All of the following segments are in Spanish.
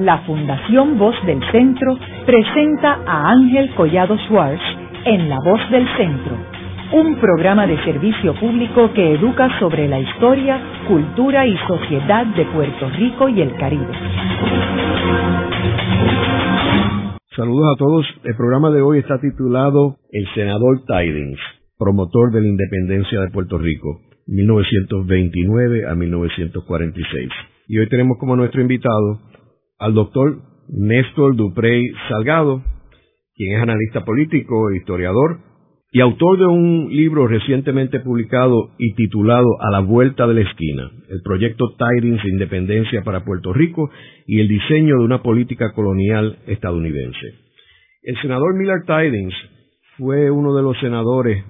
la Fundación Voz del Centro presenta a Ángel Collado Schwartz en La Voz del Centro, un programa de servicio público que educa sobre la historia, cultura y sociedad de Puerto Rico y el Caribe. Saludos a todos. El programa de hoy está titulado El senador Tidings, promotor de la independencia de Puerto Rico, 1929 a 1946. Y hoy tenemos como nuestro invitado al doctor Néstor Duprey Salgado, quien es analista político, historiador y autor de un libro recientemente publicado y titulado A la vuelta de la esquina, el proyecto Tidings de Independencia para Puerto Rico y el diseño de una política colonial estadounidense. El senador Miller Tidings fue uno de los senadores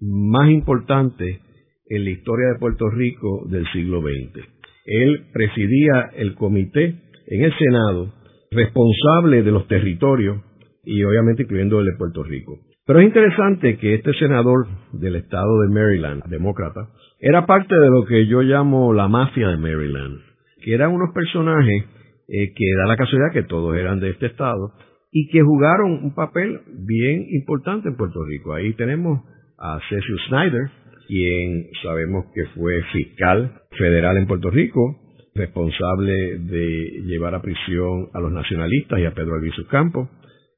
más importantes en la historia de Puerto Rico del siglo XX. Él presidía el comité en el Senado responsable de los territorios y obviamente incluyendo el de Puerto Rico. Pero es interesante que este senador del estado de Maryland, demócrata, era parte de lo que yo llamo la mafia de Maryland, que eran unos personajes eh, que da la casualidad que todos eran de este estado y que jugaron un papel bien importante en Puerto Rico. Ahí tenemos a Cecil Snyder, quien sabemos que fue fiscal federal en Puerto Rico, responsable de llevar a prisión a los nacionalistas y a Pedro Albizu Campos.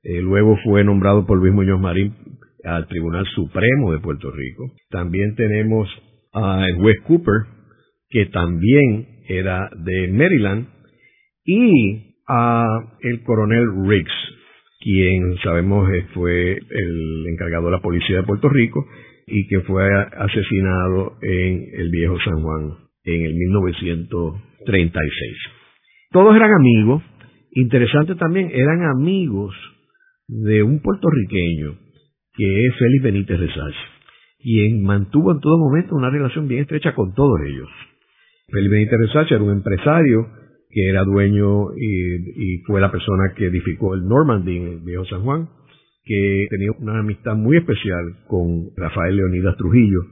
Eh, luego fue nombrado por Luis Muñoz Marín al Tribunal Supremo de Puerto Rico. También tenemos al juez Cooper, que también era de Maryland, y a el coronel Riggs, quien sabemos fue el encargado de la policía de Puerto Rico y que fue asesinado en el viejo San Juan en el 1936. Todos eran amigos. Interesante también, eran amigos de un puertorriqueño que es Félix Benítez Rezach, quien mantuvo en todo momento una relación bien estrecha con todos ellos. Félix Benítez Rezach era un empresario que era dueño y, y, fue la persona que edificó el Normandy en el viejo San Juan que tenía una amistad muy especial con Rafael Leonidas Trujillo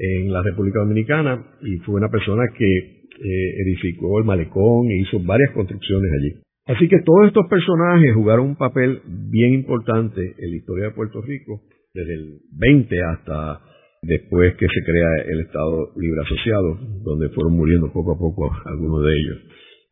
en la República Dominicana y fue una persona que eh, edificó el malecón e hizo varias construcciones allí. Así que todos estos personajes jugaron un papel bien importante en la historia de Puerto Rico, desde el 20 hasta después que se crea el Estado Libre Asociado, donde fueron muriendo poco a poco algunos de ellos.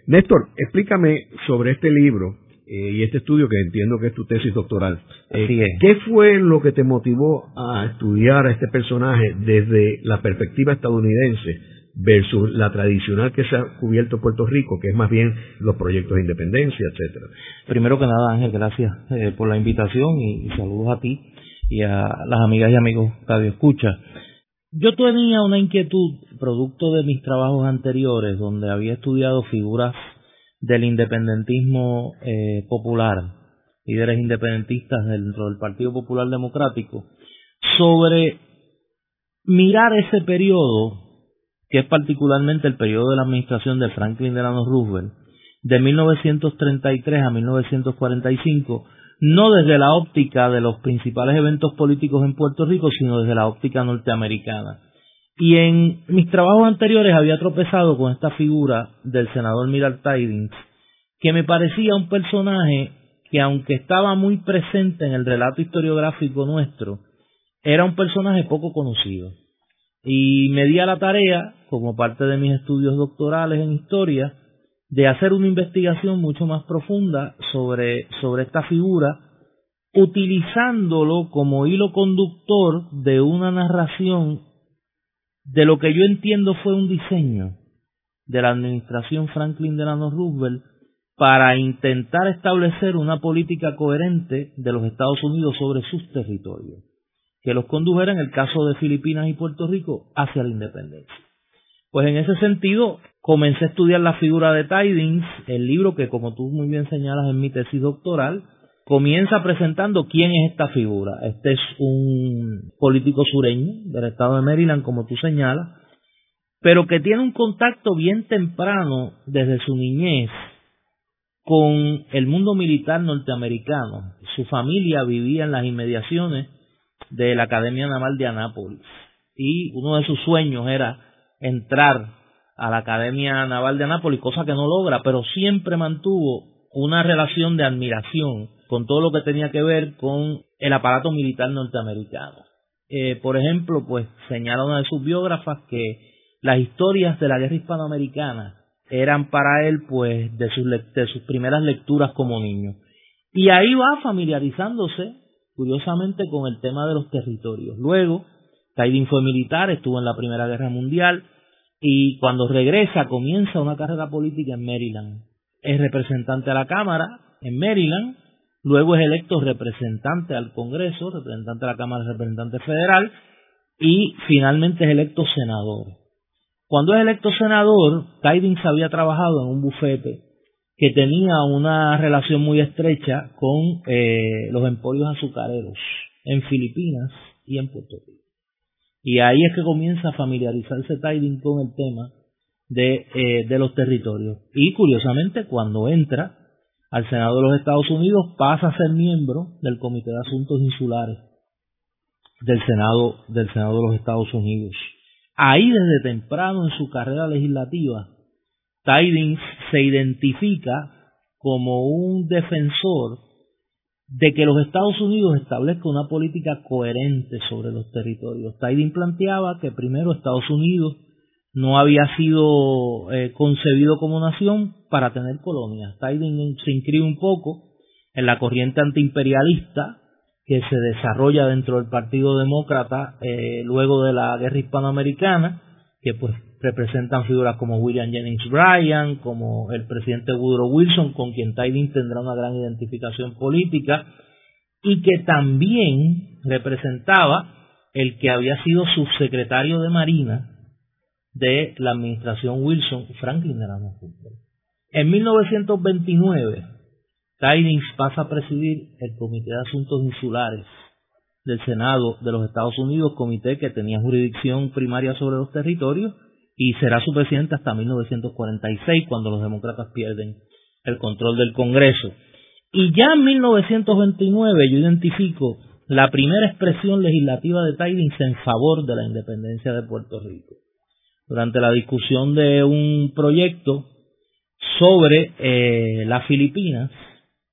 Néstor, explícame sobre este libro eh, y este estudio que entiendo que es tu tesis doctoral. Eh, ¿Qué fue lo que te motivó a estudiar a este personaje desde la perspectiva estadounidense versus la tradicional que se ha cubierto Puerto Rico, que es más bien los proyectos de independencia, etcétera? Primero que nada, Ángel, gracias eh, por la invitación y, saludos a ti y a las amigas y amigos Radio Escucha. Yo tenía una inquietud producto de mis trabajos anteriores donde había estudiado figuras del independentismo eh, popular, líderes independentistas dentro del Partido Popular Democrático, sobre mirar ese periodo, que es particularmente el periodo de la administración de Franklin Delano Roosevelt, de 1933 a 1945, no desde la óptica de los principales eventos políticos en Puerto Rico, sino desde la óptica norteamericana. Y en mis trabajos anteriores había tropezado con esta figura del senador Miral Tidings, que me parecía un personaje que aunque estaba muy presente en el relato historiográfico nuestro, era un personaje poco conocido. Y me di a la tarea, como parte de mis estudios doctorales en historia, de hacer una investigación mucho más profunda sobre, sobre esta figura, utilizándolo como hilo conductor de una narración de lo que yo entiendo fue un diseño de la administración Franklin Delano Roosevelt para intentar establecer una política coherente de los Estados Unidos sobre sus territorios, que los condujera en el caso de Filipinas y Puerto Rico hacia la independencia. Pues en ese sentido comencé a estudiar la figura de Tidings, el libro que como tú muy bien señalas en mi tesis doctoral, comienza presentando quién es esta figura. Este es un político sureño del estado de Maryland, como tú señalas, pero que tiene un contacto bien temprano desde su niñez con el mundo militar norteamericano. Su familia vivía en las inmediaciones de la Academia Naval de Anápolis y uno de sus sueños era entrar a la Academia Naval de Anápolis, cosa que no logra, pero siempre mantuvo una relación de admiración con todo lo que tenía que ver con el aparato militar norteamericano. Eh, por ejemplo, pues señala una de sus biógrafas que las historias de la guerra hispanoamericana eran para él pues de sus, de sus primeras lecturas como niño. Y ahí va familiarizándose, curiosamente, con el tema de los territorios. Luego, Tiding fue militar, estuvo en la Primera Guerra Mundial y cuando regresa comienza una carrera política en Maryland. Es representante a la Cámara en Maryland, luego es electo representante al Congreso, representante a la Cámara de Representante Federal y finalmente es electo senador. Cuando es electo senador, Tidings había trabajado en un bufete que tenía una relación muy estrecha con eh, los emporios azucareros en Filipinas y en Puerto Rico. Y ahí es que comienza a familiarizarse Tidings con el tema de, eh, de los territorios. Y curiosamente, cuando entra al Senado de los Estados Unidos, pasa a ser miembro del Comité de Asuntos Insulares del Senado, del Senado de los Estados Unidos. Ahí desde temprano en su carrera legislativa Tidings se identifica como un defensor de que los Estados Unidos establezcan una política coherente sobre los territorios. Tidings planteaba que primero Estados Unidos no había sido eh, concebido como nación para tener colonias. Tidings se inscribe un poco en la corriente antiimperialista que se desarrolla dentro del Partido Demócrata eh, luego de la guerra hispanoamericana, que pues representan figuras como William Jennings Bryan, como el presidente Woodrow Wilson, con quien Tidings tendrá una gran identificación política, y que también representaba el que había sido subsecretario de Marina de la administración Wilson, Franklin Delano Roosevelt. En 1929, Tidings pasa a presidir el Comité de Asuntos Insulares del Senado de los Estados Unidos, comité que tenía jurisdicción primaria sobre los territorios, y será su presidente hasta 1946, cuando los demócratas pierden el control del Congreso. Y ya en 1929 yo identifico la primera expresión legislativa de Tidings en favor de la independencia de Puerto Rico. Durante la discusión de un proyecto sobre eh, las Filipinas,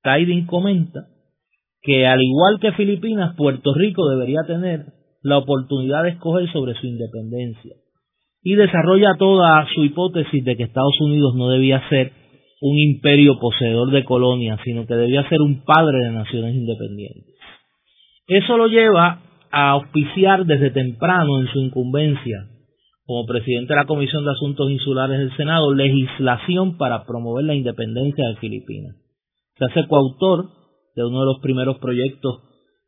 Tidings comenta que al igual que Filipinas, Puerto Rico debería tener la oportunidad de escoger sobre su independencia y desarrolla toda su hipótesis de que Estados Unidos no debía ser un imperio poseedor de colonias, sino que debía ser un padre de naciones independientes. Eso lo lleva a auspiciar desde temprano en su incumbencia como presidente de la Comisión de Asuntos Insulares del Senado legislación para promover la independencia de Filipinas. Se hace coautor de uno de los primeros proyectos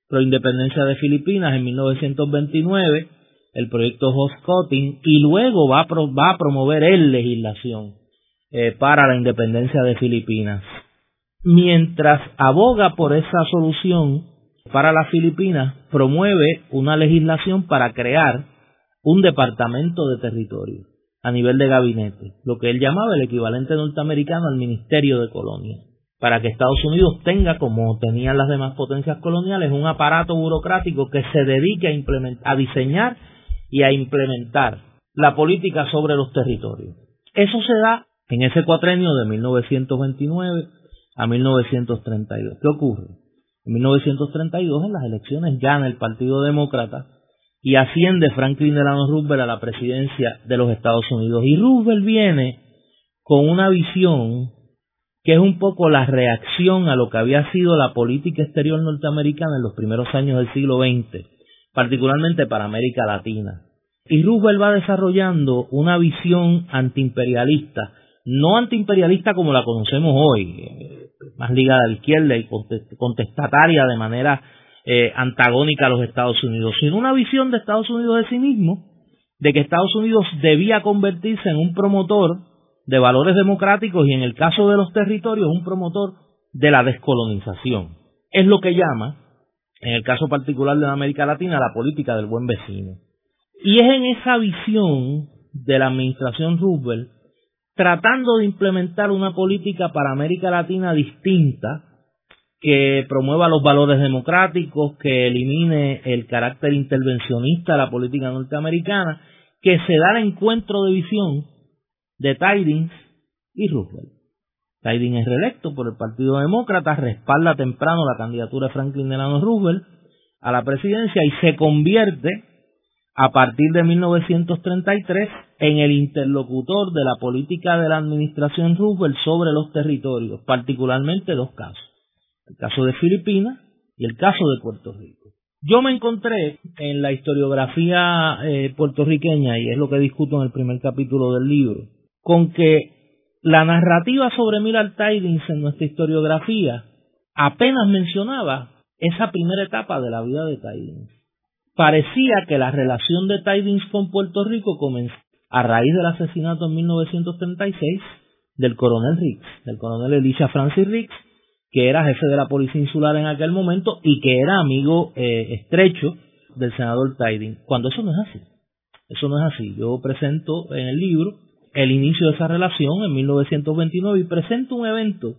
pro independencia de Filipinas en 1929 el proyecto Hoscotting y luego va a, va a promover él legislación eh, para la independencia de Filipinas. Mientras aboga por esa solución para las Filipinas, promueve una legislación para crear un departamento de territorio a nivel de gabinete, lo que él llamaba el equivalente norteamericano al Ministerio de Colonia, para que Estados Unidos tenga, como tenían las demás potencias coloniales, un aparato burocrático que se dedique a, implementar, a diseñar y a implementar la política sobre los territorios. Eso se da en ese cuatrenio de 1929 a 1932. ¿Qué ocurre? En 1932 en las elecciones gana el Partido Demócrata y asciende Franklin Delano Roosevelt a la presidencia de los Estados Unidos. Y Roosevelt viene con una visión que es un poco la reacción a lo que había sido la política exterior norteamericana en los primeros años del siglo XX particularmente para América Latina. Y Roosevelt va desarrollando una visión antiimperialista, no antiimperialista como la conocemos hoy, eh, más ligada a la izquierda y contestataria de manera eh, antagónica a los Estados Unidos, sino una visión de Estados Unidos de sí mismo, de que Estados Unidos debía convertirse en un promotor de valores democráticos y en el caso de los territorios un promotor de la descolonización. Es lo que llama en el caso particular de América Latina, la política del buen vecino. Y es en esa visión de la administración Roosevelt, tratando de implementar una política para América Latina distinta, que promueva los valores democráticos, que elimine el carácter intervencionista de la política norteamericana, que se da el encuentro de visión de Tidings y Roosevelt. Tidings es reelecto por el Partido Demócrata, respalda temprano la candidatura de Franklin Delano Roosevelt a la presidencia y se convierte a partir de 1933 en el interlocutor de la política de la administración Roosevelt sobre los territorios, particularmente dos casos, el caso de Filipinas y el caso de Puerto Rico. Yo me encontré en la historiografía eh, puertorriqueña, y es lo que discuto en el primer capítulo del libro, con que la narrativa sobre Millard Tidings en nuestra historiografía apenas mencionaba esa primera etapa de la vida de Tidings. Parecía que la relación de Tidings con Puerto Rico comenzó a raíz del asesinato en 1936 del coronel Riggs, del coronel Elisha Francis Riggs, que era jefe de la policía insular en aquel momento y que era amigo eh, estrecho del senador Tidings, cuando eso no es así. Eso no es así. Yo presento en el libro el inicio de esa relación en 1929 y presento un evento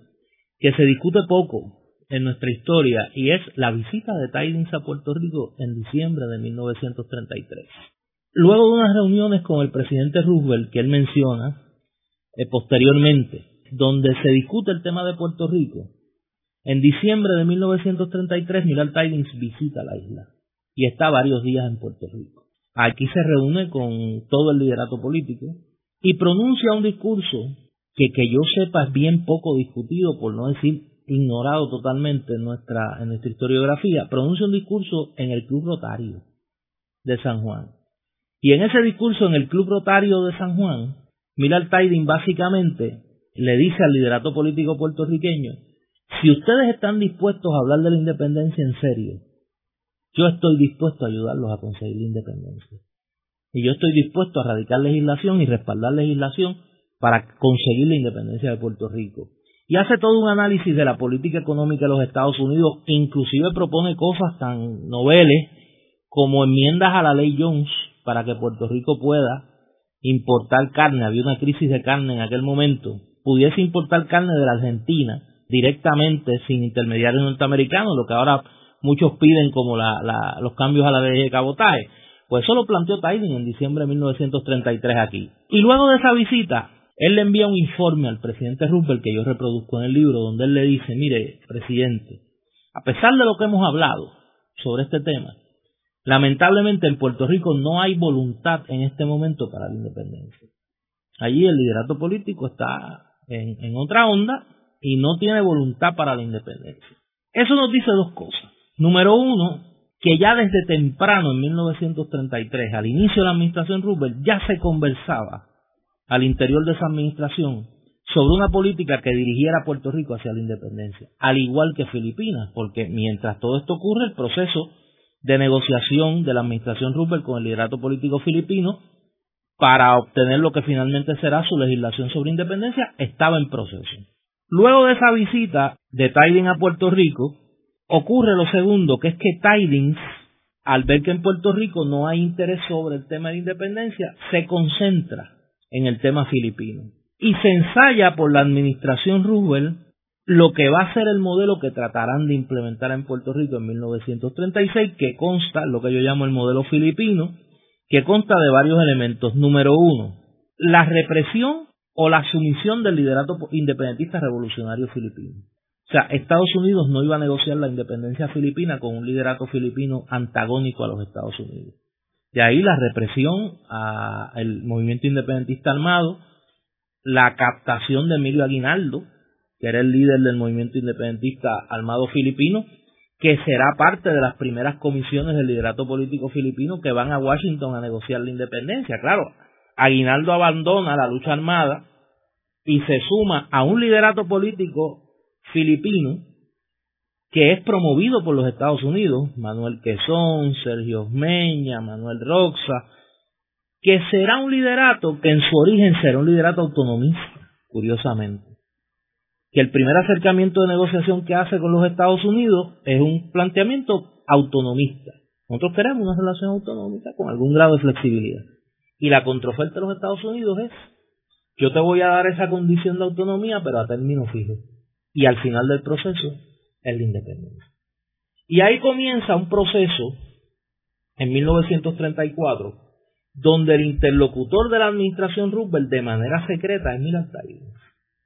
que se discute poco en nuestra historia y es la visita de Tidings a Puerto Rico en diciembre de 1933. Luego de unas reuniones con el presidente Roosevelt que él menciona eh, posteriormente, donde se discute el tema de Puerto Rico, en diciembre de 1933 Millard Tidings visita la isla y está varios días en Puerto Rico. Aquí se reúne con todo el liderato político y pronuncia un discurso que que yo sepa es bien poco discutido, por no decir ignorado totalmente en nuestra, en nuestra historiografía, pronuncia un discurso en el Club Rotario de San Juan. Y en ese discurso en el Club Rotario de San Juan, Millard Tiding básicamente le dice al liderato político puertorriqueño, si ustedes están dispuestos a hablar de la independencia en serio, yo estoy dispuesto a ayudarlos a conseguir la independencia. Y yo estoy dispuesto a radicar legislación y respaldar legislación para conseguir la independencia de Puerto Rico. Y hace todo un análisis de la política económica de los Estados Unidos, inclusive propone cosas tan noveles como enmiendas a la ley Jones para que Puerto Rico pueda importar carne, había una crisis de carne en aquel momento, pudiese importar carne de la Argentina directamente sin intermediarios norteamericanos, lo que ahora muchos piden como los cambios a la ley de cabotaje. Pues eso lo planteó Tiding en diciembre de 1933 aquí. Y luego de esa visita, él le envía un informe al presidente Roosevelt que yo reproduzco en el libro, donde él le dice, mire, presidente, a pesar de lo que hemos hablado sobre este tema, lamentablemente en Puerto Rico no hay voluntad en este momento para la independencia. Allí el liderato político está en otra onda y no tiene voluntad para la independencia. Eso nos dice dos cosas. Número uno, que ya desde temprano, en 1933, al inicio de la administración Roosevelt, ya se conversaba al interior de esa administración sobre una política que dirigiera a Puerto Rico hacia la independencia, al igual que Filipinas, porque mientras todo esto ocurre, el proceso de negociación de la administración Roosevelt con el liderato político filipino para obtener lo que finalmente será su legislación sobre independencia estaba en proceso. Luego de esa visita de Tidings a Puerto Rico, ocurre lo segundo, que es que Tidings, al ver que en Puerto Rico no hay interés sobre el tema de independencia, se concentra en el tema filipino. Y se ensaya por la administración Roosevelt lo que va a ser el modelo que tratarán de implementar en Puerto Rico en 1936, que consta, lo que yo llamo el modelo filipino, que consta de varios elementos. Número uno, la represión o la sumisión del liderato independentista revolucionario filipino. O sea, Estados Unidos no iba a negociar la independencia filipina con un liderato filipino antagónico a los Estados Unidos. De ahí la represión al movimiento independentista armado, la captación de Emilio Aguinaldo, que era el líder del movimiento independentista armado filipino, que será parte de las primeras comisiones del liderato político filipino que van a Washington a negociar la independencia. Claro, Aguinaldo abandona la lucha armada y se suma a un liderato político filipino que es promovido por los Estados Unidos, Manuel Quesón, Sergio Osmeña, Manuel Roxa, que será un liderato que en su origen será un liderato autonomista, curiosamente. Que el primer acercamiento de negociación que hace con los Estados Unidos es un planteamiento autonomista. Nosotros queremos una relación autonómica con algún grado de flexibilidad. Y la contraoferta de los Estados Unidos es, yo te voy a dar esa condición de autonomía, pero a término fijo. Y al final del proceso es la independencia. Y ahí comienza un proceso en 1934 donde el interlocutor de la administración Roosevelt de manera secreta es Millard Tidings.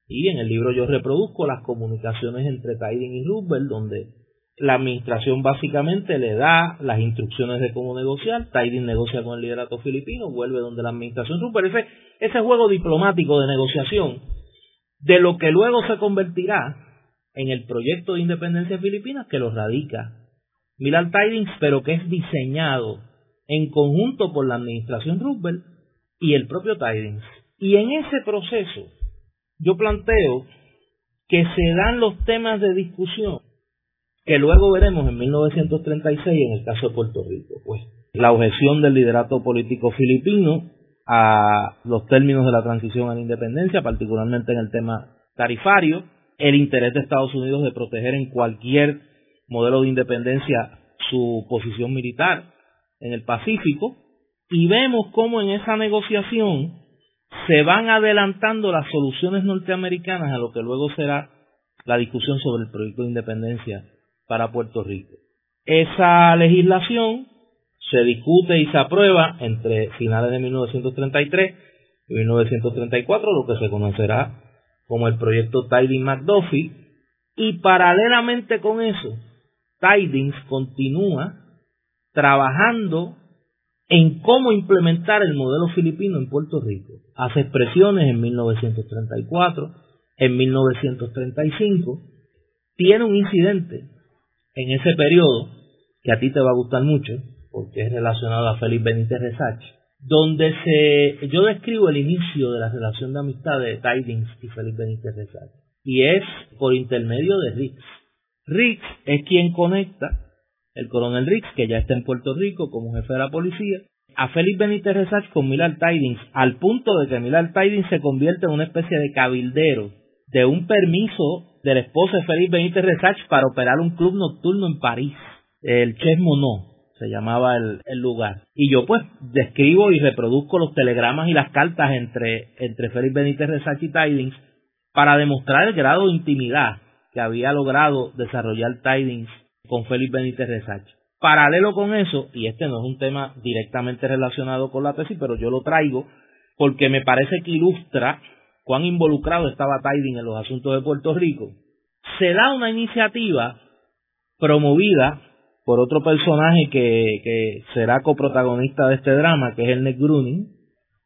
Y en el libro yo reproduzco las comunicaciones entre Tiding y Roosevelt, donde la administración básicamente le da las instrucciones de cómo negociar, Tiding negocia con el liderato filipino, vuelve donde la administración Roosevelt, ese, ese juego diplomático de negociación, de lo que luego se convertirá en el proyecto de independencia filipina que lo radica Millard Tidings, pero que es diseñado en conjunto por la administración Roosevelt y el propio Tidings. Y en ese proceso yo planteo que se dan los temas de discusión que luego veremos en 1936 en el caso de Puerto Rico. Pues la objeción del liderato político filipino a los términos de la transición a la independencia, particularmente en el tema tarifario, el interés de Estados Unidos de proteger en cualquier modelo de independencia su posición militar en el Pacífico, y vemos cómo en esa negociación se van adelantando las soluciones norteamericanas a lo que luego será la discusión sobre el proyecto de independencia para Puerto Rico. Esa legislación se discute y se aprueba entre finales de 1933 y 1934, lo que se conocerá como el proyecto Tidings McDuffie, y paralelamente con eso, Tidings continúa trabajando en cómo implementar el modelo filipino en Puerto Rico. Hace expresiones en 1934, en 1935, tiene un incidente en ese periodo que a ti te va a gustar mucho, porque es relacionado a Félix Benítez Resach, donde se, yo describo el inicio de la relación de amistad de Tidings y Félix Benítez Resach, y es por intermedio de Riggs. Riggs es quien conecta, el coronel Riggs, que ya está en Puerto Rico como jefe de la policía, a Félix Benítez Resach con Millard Tidings, al punto de que Millard Tidings se convierte en una especie de cabildero de un permiso del esposo de Félix Benítez Resach para operar un club nocturno en París, el Ches Monod se llamaba el, lugar. Y yo pues describo y reproduzco los telegramas y las cartas entre, entre Félix Benítez Resach y Tidings para demostrar el grado de intimidad que había logrado desarrollar Tidings con Félix Benítez Resach. Paralelo con eso, y este no es un tema directamente relacionado con la tesis, pero yo lo traigo porque me parece que ilustra cuán involucrado estaba Tiding en los asuntos de Puerto Rico, se da una iniciativa promovida por otro personaje que, será coprotagonista de este drama, que es el Nick Gruning,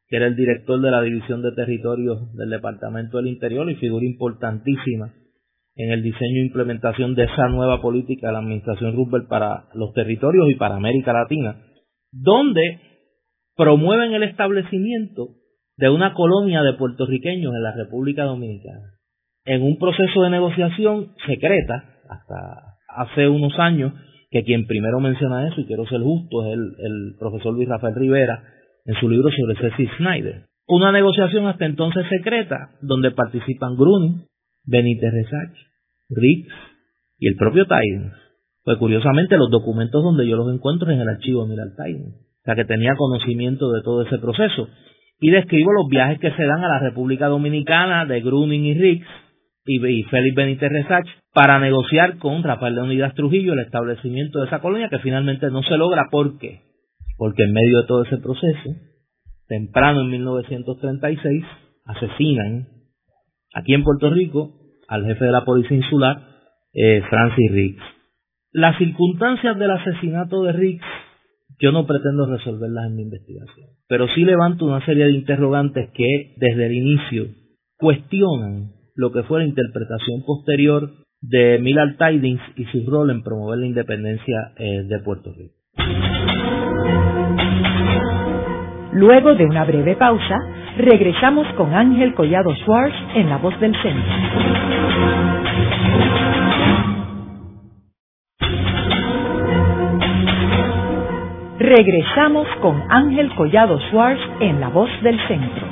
que era el director de la División de Territorios del Departamento del Interior y figura importantísima en el diseño e implementación de esa nueva política de la Administración Roosevelt para los territorios y para América Latina, donde promueven el establecimiento de una colonia de puertorriqueños en la República Dominicana. En un proceso de negociación secreta, hasta hace unos años, que quien primero menciona eso, y quiero ser justo, es el, profesor Luis Rafael Rivera, en su libro sobre Cecil Snyder. Una negociación hasta entonces secreta, donde participan Gruning, Benítez Resach, Riggs y el propio Tidings. Pues curiosamente los documentos donde yo los encuentro en el archivo de Miral Tidings. O sea que tenía conocimiento de todo ese proceso y describo los viajes que se dan a la República Dominicana de Gruning y Riggs y, Félix Benítez Resach para negociar con Rafael Leonidas Trujillo el establecimiento de esa colonia que finalmente no se logra. ¿Por qué? Porque en medio de todo ese proceso, temprano en 1936, asesinan aquí en Puerto Rico al jefe de la policía insular, eh, Francis Riggs. Las circunstancias del asesinato de Riggs yo no pretendo resolverlas en mi investigación, pero sí levanto una serie de interrogantes que desde el inicio cuestionan lo que fue la interpretación posterior de Millard Tidings y su rol en promover la independencia eh, de Puerto Rico. Luego de una breve pausa, regresamos con Ángel Collado Schwartz en La Voz del Centro. Regresamos con Ángel Collado Schwartz en La Voz del Centro.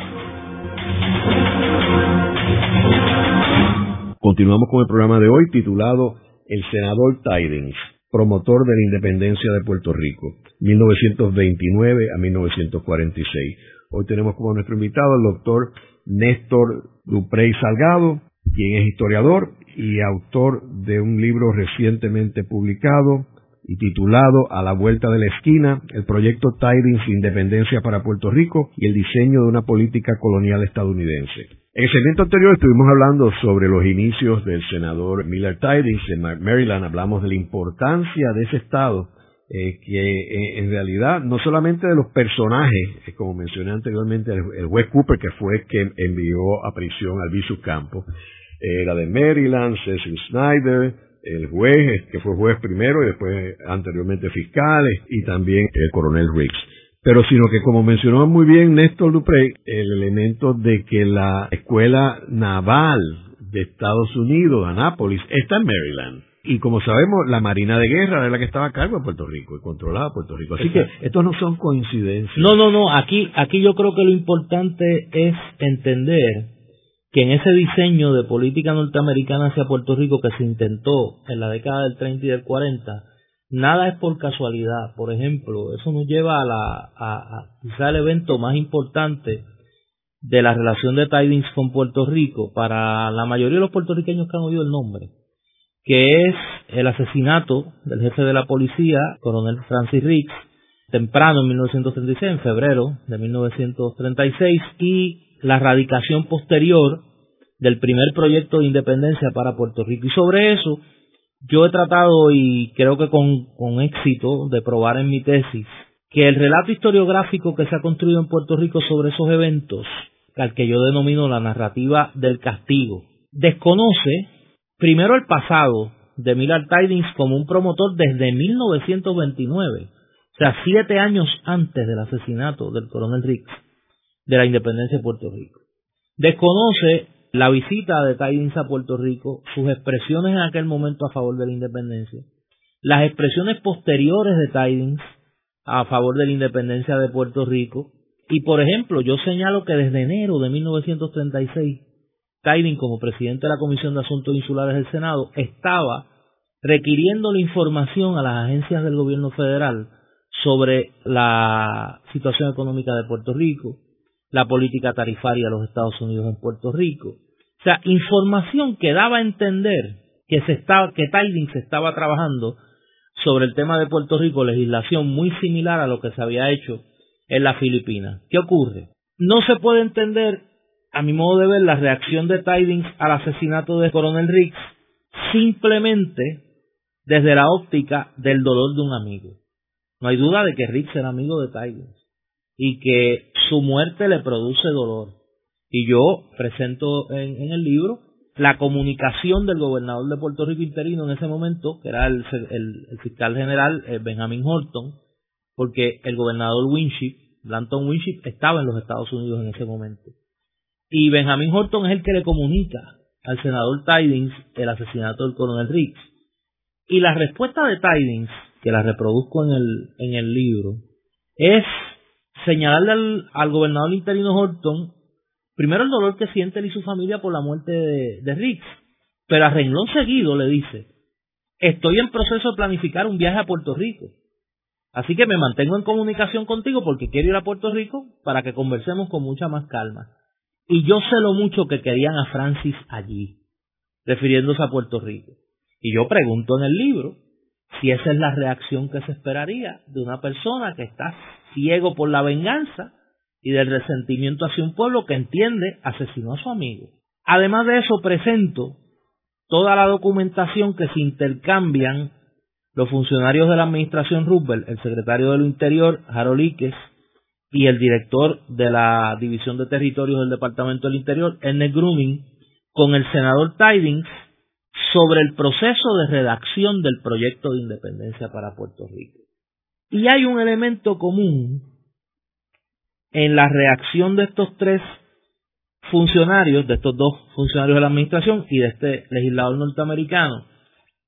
Continuamos con el programa de hoy titulado El senador Tidings, promotor de la independencia de Puerto Rico, 1929 a 1946. Hoy tenemos como nuestro invitado al doctor Néstor Duprey Salgado, quien es historiador y autor de un libro recientemente publicado y titulado A la vuelta de la esquina, el proyecto Tidings Independencia para Puerto Rico y el diseño de una política colonial estadounidense. En el segmento anterior estuvimos hablando sobre los inicios del senador Miller Tidings en Maryland. Hablamos de la importancia de ese estado, eh, que eh, en realidad no solamente de los personajes, eh, como mencioné anteriormente, el, juez Cooper, que fue quien envió a prisión al Visu Campo, era de Maryland, Cecil Snyder, el juez, que fue juez primero y después anteriormente fiscal, y también el coronel Riggs. Pero sino que como mencionó muy bien Néstor Dupré, el elemento de que la escuela naval de Estados Unidos, Anápolis, está en Maryland. Y como sabemos, la Marina de Guerra era la que estaba a cargo de Puerto Rico y controlaba Puerto Rico. Así que estos no son coincidencias. No, no, no. Aquí, aquí yo creo que lo importante es entender que en ese diseño de política norteamericana hacia Puerto Rico que se intentó en la década del 30 y del 40, nada es por casualidad. Por ejemplo, eso nos lleva a, la, a, quizá el evento más importante de la relación de Tidings con Puerto Rico para la mayoría de los puertorriqueños que han oído el nombre, que es el asesinato del jefe de la policía, coronel Francis Riggs, temprano en 1936, en febrero de 1936, y la radicación posterior del primer proyecto de independencia para Puerto Rico. Y sobre eso yo he tratado, y creo que con, con éxito, de probar en mi tesis, que el relato historiográfico que se ha construido en Puerto Rico sobre esos eventos, al que yo denomino la narrativa del castigo, desconoce primero el pasado de Millard Tidings como un promotor desde 1929, o sea, siete años antes del asesinato del coronel Riggs de la independencia de Puerto Rico. Desconoce la visita de Tidings a Puerto Rico, sus expresiones en aquel momento a favor de la independencia, las expresiones posteriores de Tidings a favor de la independencia de Puerto Rico, y por ejemplo, yo señalo que desde enero de 1936, Tidings, como presidente de la Comisión de Asuntos Insulares del Senado, estaba requiriendo la información a las agencias del gobierno federal sobre la situación económica de Puerto Rico, la política tarifaria de los Estados Unidos en Puerto Rico. Sea, información que daba a entender que se estaba, que Tidings estaba trabajando sobre el tema de Puerto Rico, legislación muy similar a lo que se había hecho en la Filipinas. ¿Qué ocurre? No se puede entender, a mi modo de ver, la reacción de Tidings al asesinato de Coronel Riggs simplemente desde la óptica del dolor de un amigo. No hay duda de que Riggs era amigo de Tidings y que su muerte le produce dolor. Y yo presento en, el libro la comunicación del gobernador de Puerto Rico interino en ese momento, que era el, fiscal general eh, Benjamin Horton, porque el gobernador Winship, Blanton Winship, estaba en los Estados Unidos en ese momento. Y Benjamin Horton es el que le comunica al senador Tidings el asesinato del coronel Riggs. Y la respuesta de Tidings, que la reproduzco en el, en el libro, es señalarle al, gobernador interino Horton, primero el dolor que siente él y su familia por la muerte de, de pero a renglón seguido le dice, estoy en proceso de planificar un viaje a Puerto Rico. Así que me mantengo en comunicación contigo porque quiero ir a Puerto Rico para que conversemos con mucha más calma. Y yo sé lo mucho que querían a Francis allí, refiriéndose a Puerto Rico. Y yo pregunto en el libro si esa es la reacción que se esperaría de una persona que está ciego por la venganza y del resentimiento hacia un pueblo que entiende asesinó a su amigo. Además de eso, presento toda la documentación que se intercambian los funcionarios de la administración Roosevelt, el secretario del Interior, Harold Ickes, y el director de la División de Territorios del Departamento del Interior, Ernest Grooming, con el senador Tidings sobre el proceso de redacción del proyecto de independencia para Puerto Rico. Y hay un elemento común en la reacción de estos tres funcionarios, de estos dos funcionarios de la administración y de este legislador norteamericano,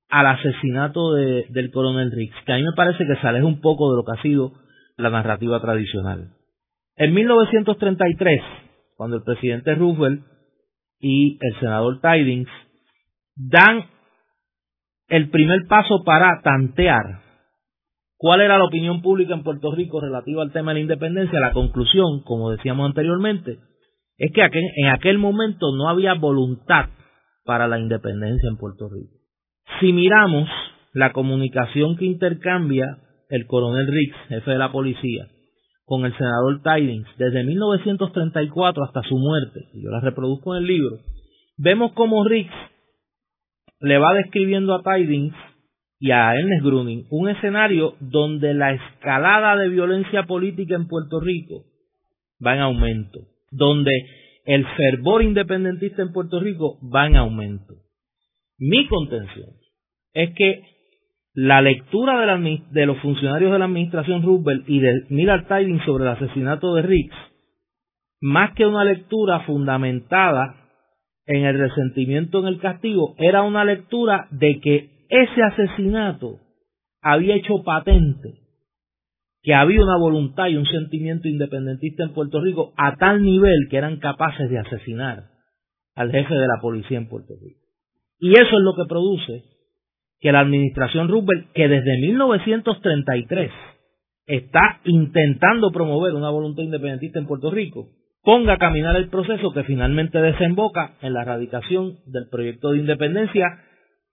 al asesinato de, del coronel Riggs, que a mí me parece que se aleja un poco de lo que ha sido la narrativa tradicional. En 1933, cuando el presidente Roosevelt y el senador Tidings dan el primer paso para tantear ¿Cuál era la opinión pública en Puerto Rico relativa al tema de la independencia? La conclusión, como decíamos anteriormente, es que en aquel momento no había voluntad para la independencia en Puerto Rico. Si miramos la comunicación que intercambia el coronel Riggs, jefe de la policía, con el senador Tidings desde 1934 hasta su muerte, yo la reproduzco en el libro, vemos como Riggs le va describiendo a Tidings y a Ernest Gruning un escenario donde la escalada de violencia política en Puerto Rico va en aumento, donde el fervor independentista en Puerto Rico va en aumento. Mi contención es que la lectura de, los funcionarios de la administración Roosevelt y de Miller Tidings sobre el asesinato de Riggs, más que una lectura fundamentada en el resentimiento, en el castigo, era una lectura de que ese asesinato había hecho patente que había una voluntad y un sentimiento independentista en Puerto Rico a tal nivel que eran capaces de asesinar al jefe de la policía en Puerto Rico. Y eso es lo que produce que la administración Roosevelt, que desde 1933 está intentando promover una voluntad independentista en Puerto Rico, ponga a caminar el proceso que finalmente desemboca en la erradicación del proyecto de independencia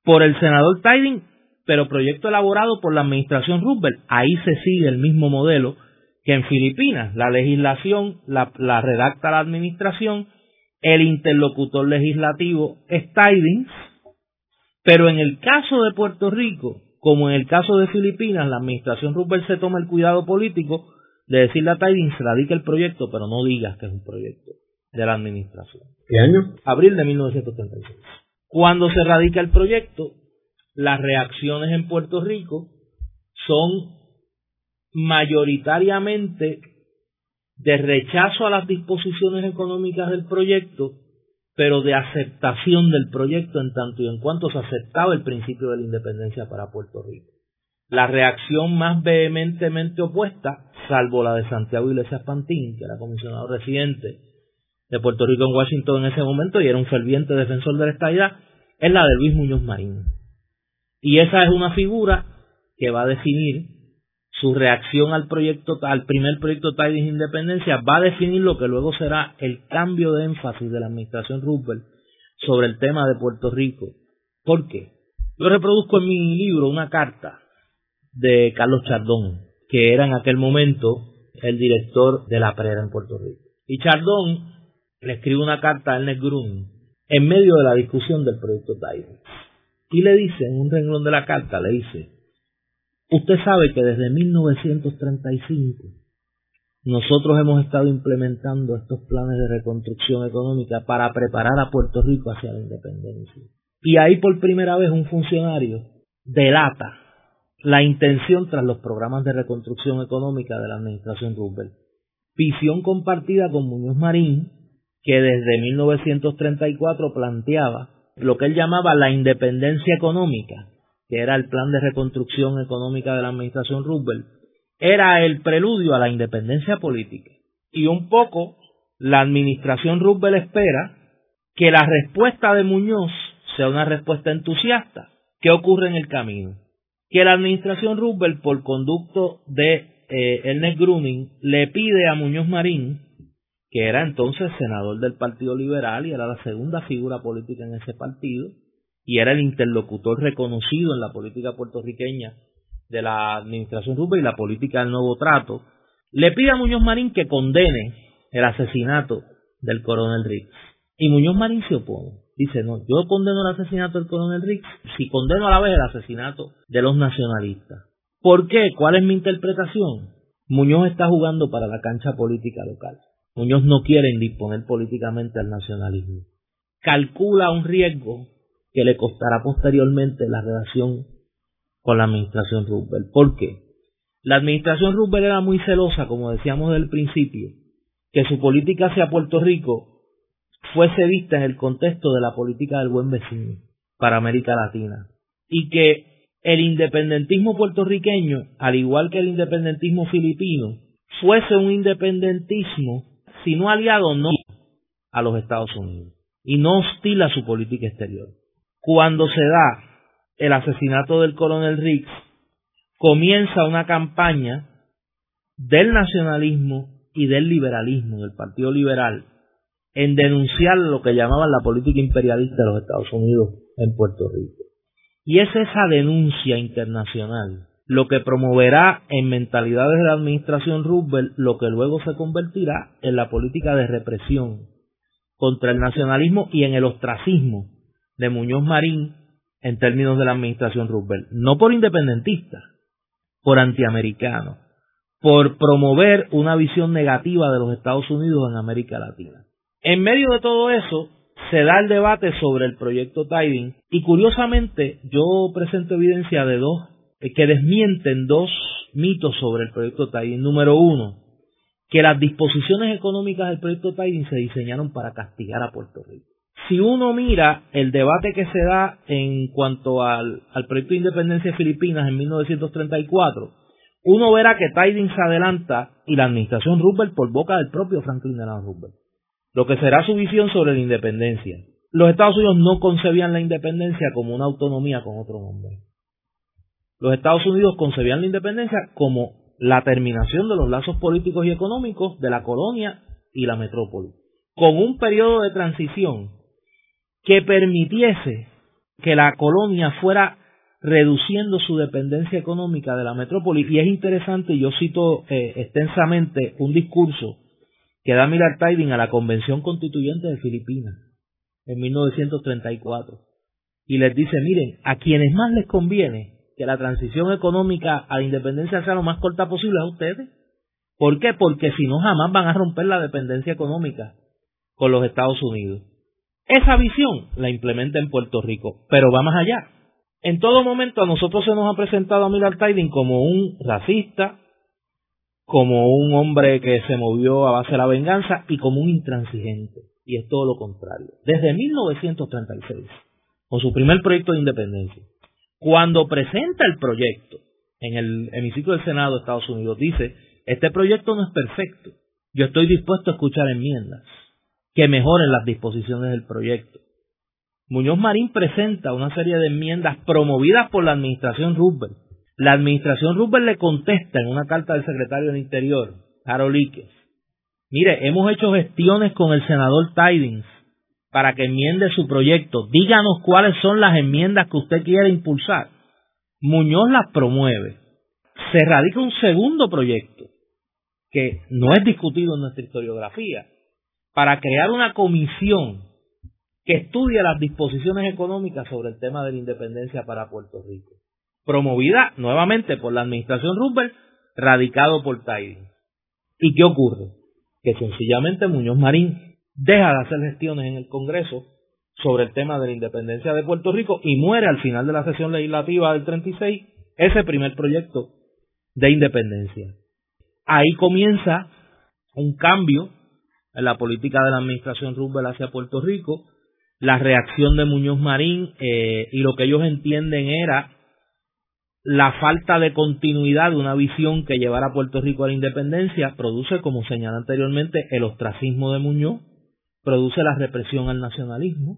por el senador Tiding, pero proyecto elaborado por la administración Roosevelt. Ahí se sigue el mismo modelo que en Filipinas. La legislación la, la redacta la administración, el interlocutor legislativo es Tidings, pero en el caso de Puerto Rico, como en el caso de Filipinas, la administración Roosevelt se toma el cuidado político de decirle a Tidings, radica el proyecto, pero no digas que es un proyecto de la administración. ¿Qué año? Abril de 1936. Cuando se radica el proyecto, las reacciones en Puerto Rico son mayoritariamente de rechazo a las disposiciones económicas del proyecto pero de aceptación del proyecto en tanto y en cuanto se aceptaba el principio de la independencia para Puerto Rico. La reacción más vehementemente opuesta, salvo la de Santiago Iglesias Pantín, que era comisionado residente de Puerto Rico en Washington en ese momento y era un ferviente defensor de la estabilidad, es la de Luis Muñoz Marín. Y esa es una figura que va a definir su reacción al proyecto, al primer proyecto de Independencia, va a definir lo que luego será el cambio de énfasis de la administración Roosevelt sobre el tema de Puerto Rico. ¿Por qué? Yo reproduzco en mi libro una carta de Carlos Chardón, que era en aquel momento el director de la Prera en Puerto Rico. Y Chardón le escribe una carta a Ernest Grun en medio de la discusión del proyecto Tidings. Y le dice, en un renglón de la carta, le dice, Usted sabe que desde 1935 nosotros hemos estado implementando estos planes de reconstrucción económica para preparar a Puerto Rico hacia la independencia. Y ahí por primera vez un funcionario delata la intención tras los programas de reconstrucción económica de la administración Roosevelt. Visión compartida con Muñoz Marín, que desde 1934 planteaba lo que él llamaba la independencia económica, que era el plan de reconstrucción económica de la administración Roosevelt, era el preludio a la independencia política. Y un poco la administración Roosevelt espera que la respuesta de Muñoz sea una respuesta entusiasta. ¿Qué ocurre en el camino? Que la administración Roosevelt, por conducto de eh, Ernest Gruning, le pide a Muñoz Marín, que era entonces senador del Partido Liberal y era la segunda figura política en ese partido, y era el interlocutor reconocido en la política puertorriqueña de la administración Rubio y la política del nuevo trato, le pide a Muñoz Marín que condene el asesinato del coronel Riggs. Y Muñoz Marín se opone. Dice, no, yo condeno el asesinato del coronel Riggs si condeno a la vez el asesinato de los nacionalistas. ¿Por qué? ¿Cuál es mi interpretación? Muñoz está jugando para la cancha política local. Muñoz no quiere indisponer políticamente al nacionalismo. Calcula un riesgo que le costará posteriormente la relación con la administración Roosevelt. ¿Por qué? La administración Roosevelt era muy celosa, como decíamos del principio, que su política hacia Puerto Rico fuese vista en el contexto de la política del buen vecino para América Latina y que el independentismo puertorriqueño, al igual que el independentismo filipino, fuese un independentismo, si no aliado, no a los Estados Unidos y no hostil a su política exterior cuando se da el asesinato del coronel Riggs, comienza una campaña del nacionalismo y del liberalismo, del Partido Liberal, en denunciar lo que llamaban la política imperialista de los Estados Unidos en Puerto Rico. Y es esa denuncia internacional lo que promoverá en mentalidades de la administración Roosevelt lo que luego se convertirá en la política de represión contra el nacionalismo y en el ostracismo de Muñoz Marín en términos de la administración Roosevelt. No por independentistas, por antiamericanos, por promover una visión negativa de los Estados Unidos en América Latina. En medio de todo eso, se da el debate sobre el proyecto Tiding y curiosamente yo presento evidencia de dos que desmienten dos mitos sobre el proyecto Tiding. Número uno, que las disposiciones económicas del proyecto Tiding se diseñaron para castigar a Puerto Rico. Si uno mira el debate que se da en cuanto al, proyecto de independencia de Filipinas en 1934, uno verá que Tiding se adelanta y la administración Roosevelt por boca del propio Franklin Delano Roosevelt lo que será su visión sobre la independencia. Los Estados Unidos no concebían la independencia como una autonomía con otro nombre. Los Estados Unidos concebían la independencia como la terminación de los lazos políticos y económicos de la colonia y la metrópoli, con un periodo de transición que permitiese que la colonia fuera reduciendo su dependencia económica de la metrópoli. Y es interesante, yo cito eh, extensamente un discurso que da Miller Tiding a la Convención Constituyente de Filipinas en 1934 y les dice, miren, a quienes más les conviene que la transición económica a la independencia sea lo más corta posible a ustedes. ¿Por qué? Porque si no jamás van a romper la dependencia económica con los Estados Unidos. Esa visión la implementa en Puerto Rico, pero va más allá. En todo momento a nosotros se nos ha presentado a Miller Tiding como un racista, como un hombre que se movió a base de la venganza y como un intransigente. Y es todo lo contrario. Desde 1936, con su primer proyecto de independencia, cuando presenta el proyecto en el hemiciclo del Senado de Estados Unidos, dice, este proyecto no es perfecto. Yo estoy dispuesto a escuchar enmiendas que mejoren las disposiciones del proyecto. Muñoz Marín presenta una serie de enmiendas promovidas por la administración Roosevelt la administración Roosevelt le contesta en una carta del secretario del Interior, Harold Ickes, mire, hemos hecho gestiones con el senador Tidings para que enmiende su proyecto. Díganos cuáles son las enmiendas que usted quiere impulsar. Muñoz las promueve. Se radica un segundo proyecto que no es discutido en nuestra historiografía para crear una comisión que estudie las disposiciones económicas sobre el tema de la independencia para Puerto Rico promovida nuevamente por la administración Roosevelt, radicado por Tiding. ¿Y qué ocurre? Que sencillamente Muñoz Marín deja de hacer gestiones en el Congreso sobre el tema de la independencia de Puerto Rico y muere al final de la sesión legislativa del 36 ese primer proyecto de independencia. Ahí comienza un cambio en la política de la administración Roosevelt hacia Puerto Rico, la reacción de Muñoz Marín eh, y lo que ellos entienden era la falta de continuidad de una visión que llevara a Puerto Rico a la independencia produce, como señalé anteriormente, el ostracismo de Muñoz, produce la represión al nacionalismo,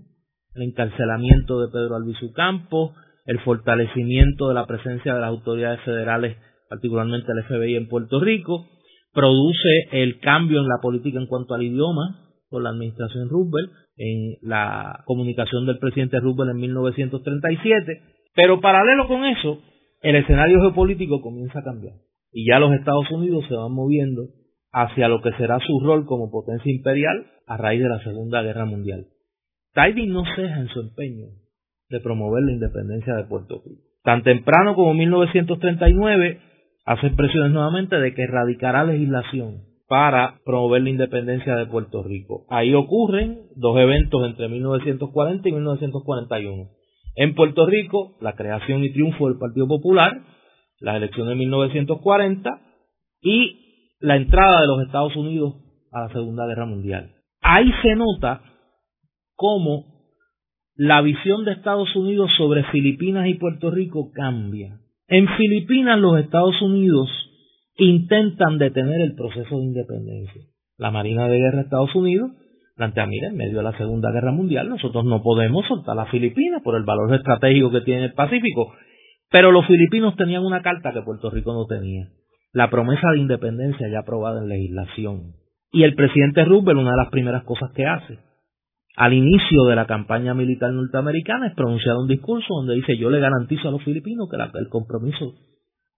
el encarcelamiento de Pedro Albizu Campos, el fortalecimiento de la presencia de las autoridades federales, particularmente el FBI en Puerto Rico, produce el cambio en la política en cuanto al idioma por la administración Roosevelt, en la comunicación del presidente Roosevelt en 1937, pero paralelo con eso, el escenario geopolítico comienza a cambiar y ya los Estados Unidos se van moviendo hacia lo que será su rol como potencia imperial a raíz de la Segunda Guerra Mundial. Tiding no ceja en su empeño de promover la independencia de Puerto Rico. Tan temprano como 1939 hace presiones nuevamente de que erradicará legislación para promover la independencia de Puerto Rico. Ahí ocurren dos eventos entre 1940 y 1941. En Puerto Rico, la creación y triunfo del Partido Popular, las elecciones de 1940 y la entrada de los Estados Unidos a la Segunda Guerra Mundial. Ahí se nota cómo la visión de Estados Unidos sobre Filipinas y Puerto Rico cambia. En Filipinas los Estados Unidos intentan detener el proceso de independencia. La Marina de Guerra de Estados Unidos plantea, mira, en medio de la Segunda Guerra Mundial nosotros no podemos soltar las Filipinas por el valor estratégico que tiene el Pacífico. Pero los filipinos tenían una carta que Puerto Rico no tenía. La promesa de independencia ya aprobada en legislación. Y el presidente Roosevelt, una de las primeras cosas que hace, al inicio de la campaña militar norteamericana, es pronunciar un discurso donde dice, yo le garantizo a los filipinos que el compromiso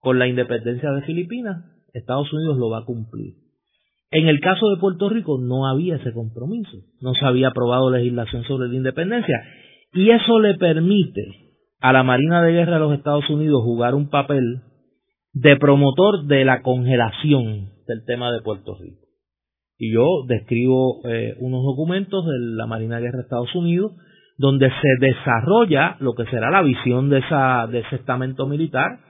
con la independencia de Filipinas, Estados Unidos lo va a cumplir. En el caso de Puerto Rico no había ese compromiso, no se había aprobado legislación sobre la independencia y eso le permite a la Marina de Guerra de los Estados Unidos jugar un papel de promotor de la congelación del tema de Puerto Rico. Y yo describo eh, unos documentos de la Marina de Guerra de Estados Unidos donde se desarrolla lo que será la visión de, esa, de ese estamento militar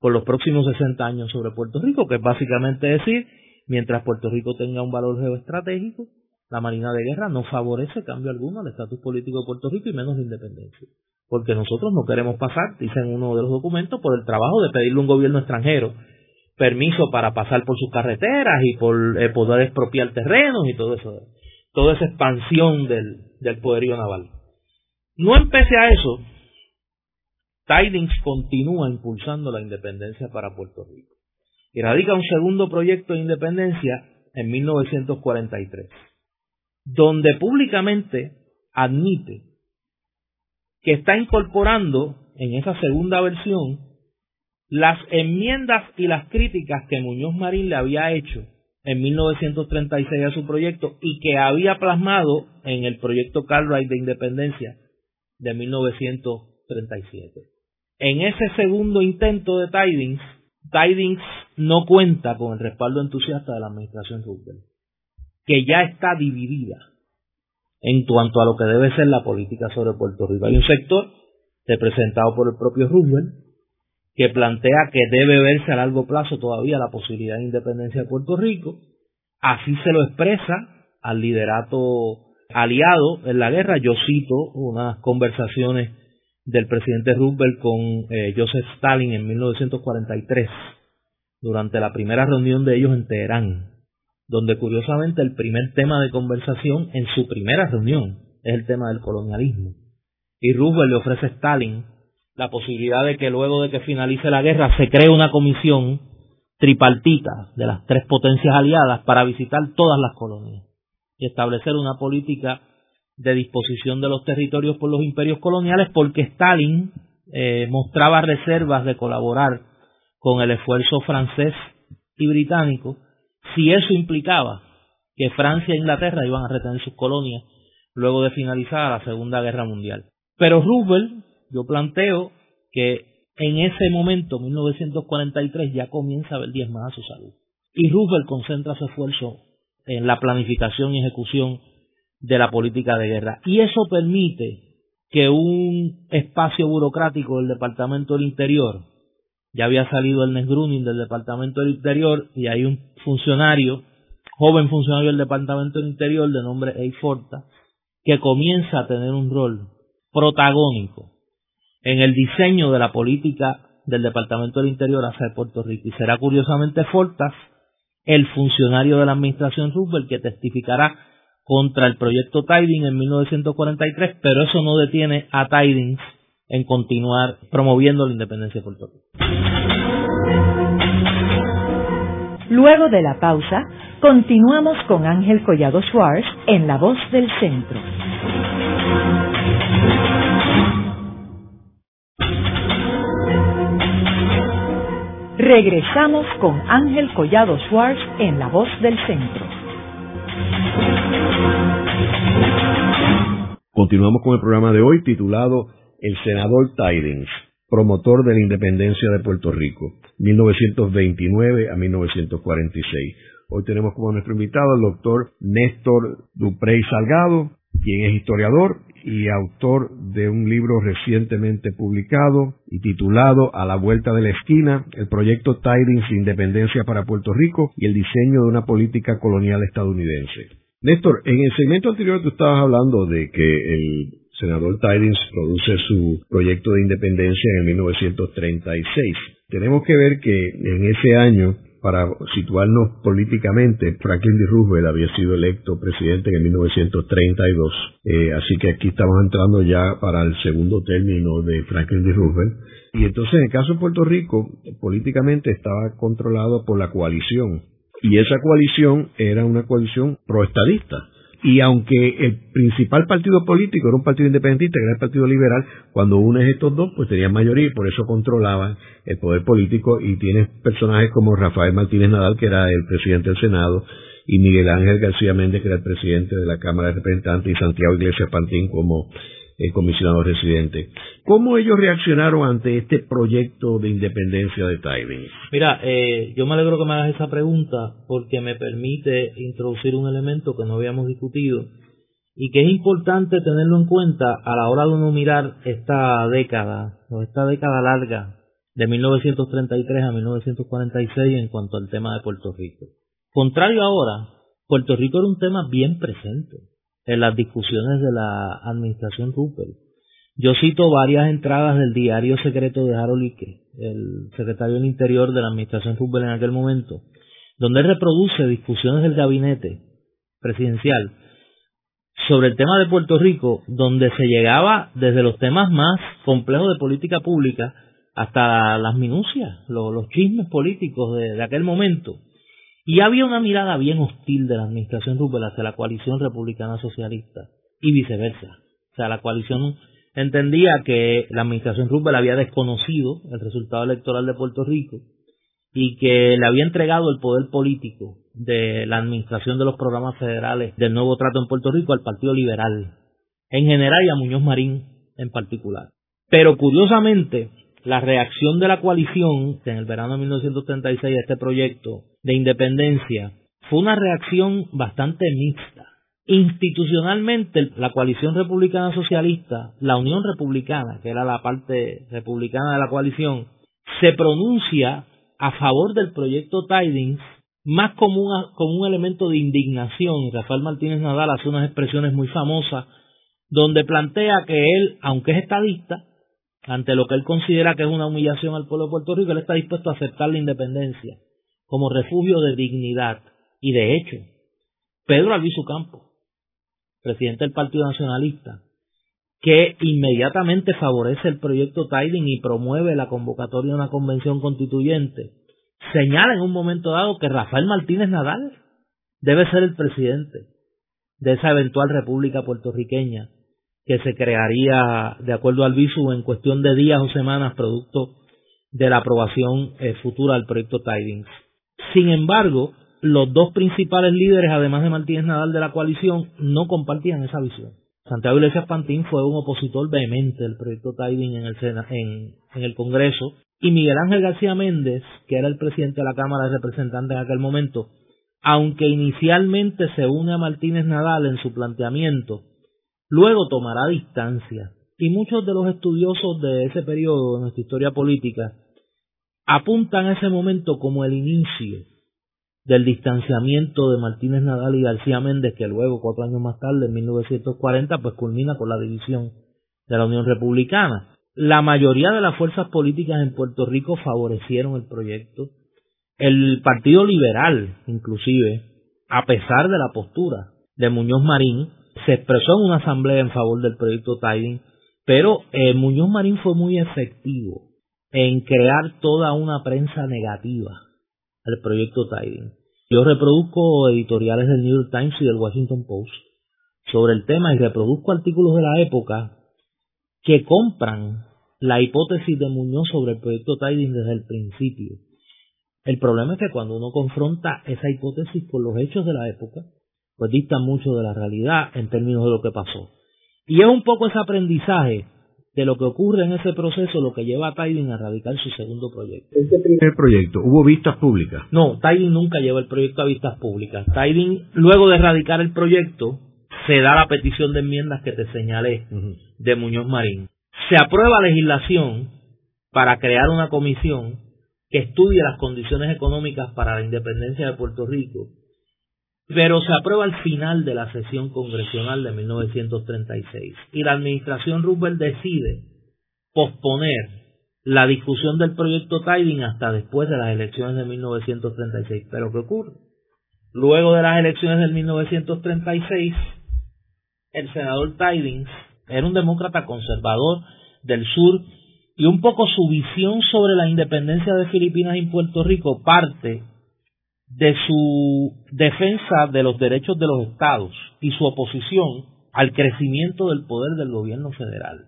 por los próximos 60 años sobre Puerto Rico, que es básicamente decir, mientras Puerto Rico tenga un valor geoestratégico, la Marina de Guerra no favorece cambio alguno al estatus político de Puerto Rico y menos independencia. Porque nosotros no queremos pasar, dicen uno de los documentos, por el trabajo de pedirle un gobierno extranjero permiso para pasar por sus carreteras y por eh, poder expropiar terrenos y todo eso, toda esa expansión del, poderío naval. No empecé a eso, Tidings continúa impulsando la independencia para Puerto Rico y radica un segundo proyecto de independencia en 1943, donde públicamente admite que está incorporando en esa segunda versión las enmiendas y las críticas que Muñoz Marín le había hecho en 1936 a su proyecto y que había plasmado en el proyecto Cartwright de independencia de 1937. En ese segundo intento de Tidings, Tidings no cuenta con el respaldo entusiasta de la administración Roosevelt, que ya está dividida en cuanto a lo que debe ser la política sobre Puerto Rico. Hay un sector representado por el propio Roosevelt que plantea que debe verse a largo plazo todavía la posibilidad de independencia de Puerto Rico. Así se lo expresa al liderato aliado en la guerra. Yo cito unas conversaciones del presidente Roosevelt con eh, Joseph Stalin en 1943, durante la primera reunión de ellos en Teherán, donde curiosamente el primer tema de conversación en su primera reunión es el tema del colonialismo. Y Roosevelt le ofrece a Stalin la posibilidad de que luego de que finalice la guerra se cree una comisión tripartita de las tres potencias aliadas para visitar todas las colonias y establecer una política de disposición de los territorios por los imperios coloniales porque Stalin eh, mostraba reservas de colaborar con el esfuerzo francés y británico si eso implicaba que Francia e Inglaterra iban a retener sus colonias luego de finalizar la Segunda Guerra Mundial. Pero Roosevelt, yo planteo que en ese momento, 1943, ya comienza a ver más a su salud. Y Roosevelt concentra su esfuerzo en la planificación y ejecución de la política de guerra. Y eso permite que un espacio burocrático del Departamento del Interior, ya había salido el Gruning del Departamento del Interior y hay un funcionario, joven funcionario del Departamento del Interior de nombre Eiforta, que comienza a tener un rol protagónico en el diseño de la política del Departamento del Interior hacia Puerto Rico. Y será curiosamente Fortas el funcionario de la administración Roosevelt que testificará contra el proyecto Tidings en 1943, pero eso no detiene a Tidings en continuar promoviendo la independencia de Puerto Rico. Luego de la pausa, continuamos con Ángel Collado Schwartz en La Voz del Centro. Regresamos con Ángel Collado Schwartz en La Voz del Centro. Continuamos con el programa de hoy titulado El senador Tidings, promotor de la independencia de Puerto Rico, 1929 a 1946. Hoy tenemos como nuestro invitado al doctor Néstor Duprey Salgado, quien es historiador y autor de un libro recientemente publicado y titulado A la vuelta de la esquina, el proyecto Tidings Independencia para Puerto Rico y el diseño de una política colonial estadounidense. Néstor, en el segmento anterior tú estabas hablando de que el senador Tidings produce su proyecto de independencia en 1936. Tenemos que ver que en ese año, para situarnos políticamente, Franklin D. Roosevelt había sido electo presidente en 1932. Eh, así que aquí estamos entrando ya para el segundo término de Franklin D. Roosevelt. Y entonces en el caso de Puerto Rico, políticamente estaba controlado por la coalición y esa coalición era una coalición proestadista. Y aunque el principal partido político era un partido independentista, que era el Partido Liberal, cuando unes estos dos, pues tenían mayoría y por eso controlaban el poder político. Y tienes personajes como Rafael Martínez Nadal, que era el presidente del Senado, y Miguel Ángel García Méndez, que era el presidente de la Cámara de Representantes, y Santiago Iglesias Pantín como el comisionado residente. ¿Cómo ellos reaccionaron ante este proyecto de independencia de Taiwán? Mira, eh, yo me alegro que me hagas esa pregunta porque me permite introducir un elemento que no habíamos discutido y que es importante tenerlo en cuenta a la hora de uno mirar esta década, o esta década larga de 1933 a 1946 en cuanto al tema de Puerto Rico. Contrario ahora, Puerto Rico era un tema bien presente en las discusiones de la administración Rupert. Yo cito varias entradas del diario secreto de Harold Icke, el secretario del Interior de la administración Rupert en aquel momento, donde reproduce discusiones del gabinete presidencial sobre el tema de Puerto Rico, donde se llegaba desde los temas más complejos de política pública hasta las minucias, los, chismes políticos de aquel momento. Y había una mirada bien hostil de la administración Rupert hacia la coalición republicana socialista y viceversa. O sea, la coalición entendía que la administración Rupert había desconocido el resultado electoral de Puerto Rico y que le había entregado el poder político de la administración de los programas federales del nuevo trato en Puerto Rico al Partido Liberal en general y a Muñoz Marín en particular. Pero curiosamente, la reacción de la coalición en el verano de 1936 a este proyecto de independencia fue una reacción bastante mixta. Institucionalmente, la coalición republicana socialista, la Unión Republicana, que era la parte republicana de la coalición, se pronuncia a favor del proyecto Tidings más como, como un elemento de indignación. Rafael Martínez Nadal hace unas expresiones muy famosas donde plantea que él, aunque es estadista, ante lo que él considera que es una humillación al pueblo de Puerto Rico, él está dispuesto a aceptar la independencia como refugio de dignidad. Y de hecho, Pedro Albizu Campo, presidente del Partido Nacionalista, que inmediatamente favorece el proyecto Tiding y promueve la convocatoria de una convención constituyente, señala en un momento dado que Rafael Martínez Nadal debe ser el presidente de esa eventual república puertorriqueña que se crearía de acuerdo al visu en cuestión de días o semanas producto de la aprobación eh, futura del proyecto Tidings. Sin embargo, los dos principales líderes, además de Martínez Nadal de la coalición, no compartían esa visión. Santiago Iglesias Pantín fue un opositor vehemente del proyecto Tiding en el, en, en el Congreso y Miguel Ángel García Méndez, que era el presidente de la Cámara de Representantes en aquel momento, aunque inicialmente se une a Martínez Nadal en su planteamiento, luego tomará distancia. Y muchos de los estudiosos de ese periodo de nuestra historia política apuntan a ese momento como el inicio del distanciamiento de Martínez Nadal y García Méndez, que luego, cuatro años más tarde, en 1940, pues culmina con la división de la Unión Republicana. La mayoría de las fuerzas políticas en Puerto Rico favorecieron el proyecto. El Partido Liberal, inclusive, a pesar de la postura de Muñoz Marín, se expresó en una asamblea en favor del proyecto Tiding, pero eh, Muñoz Marín fue muy efectivo en crear toda una prensa negativa al proyecto Tiding. Yo reproduzco editoriales del New York Times y del Washington Post sobre el tema y reproduzco artículos de la época que compran la hipótesis de Muñoz sobre el proyecto Tiding desde el principio. El problema es que cuando uno confronta esa hipótesis con los hechos de la época, pues distan mucho de la realidad en términos de lo que pasó. Y es un poco ese aprendizaje de lo que ocurre en ese proceso lo que lleva a Tiding a radicar su segundo proyecto. ¿Este primer proyecto hubo vistas públicas? No, Tiding nunca lleva el proyecto a vistas públicas. Tiding, luego de radicar el proyecto, se da la petición de enmiendas que te señalé de Muñoz Marín. Se aprueba legislación para crear una comisión que estudie las condiciones económicas para la independencia de Puerto Rico pero se aprueba al final de la sesión congresional de 1936 y la administración Roosevelt decide posponer la discusión del proyecto Tiding hasta después de las elecciones de 1936. Pero ¿qué ocurre? Luego de las elecciones de 1936, el senador Tidings era un demócrata conservador del sur y un poco su visión sobre la independencia de Filipinas y Puerto Rico parte de su defensa de los derechos de los estados y su oposición al crecimiento del poder del gobierno federal.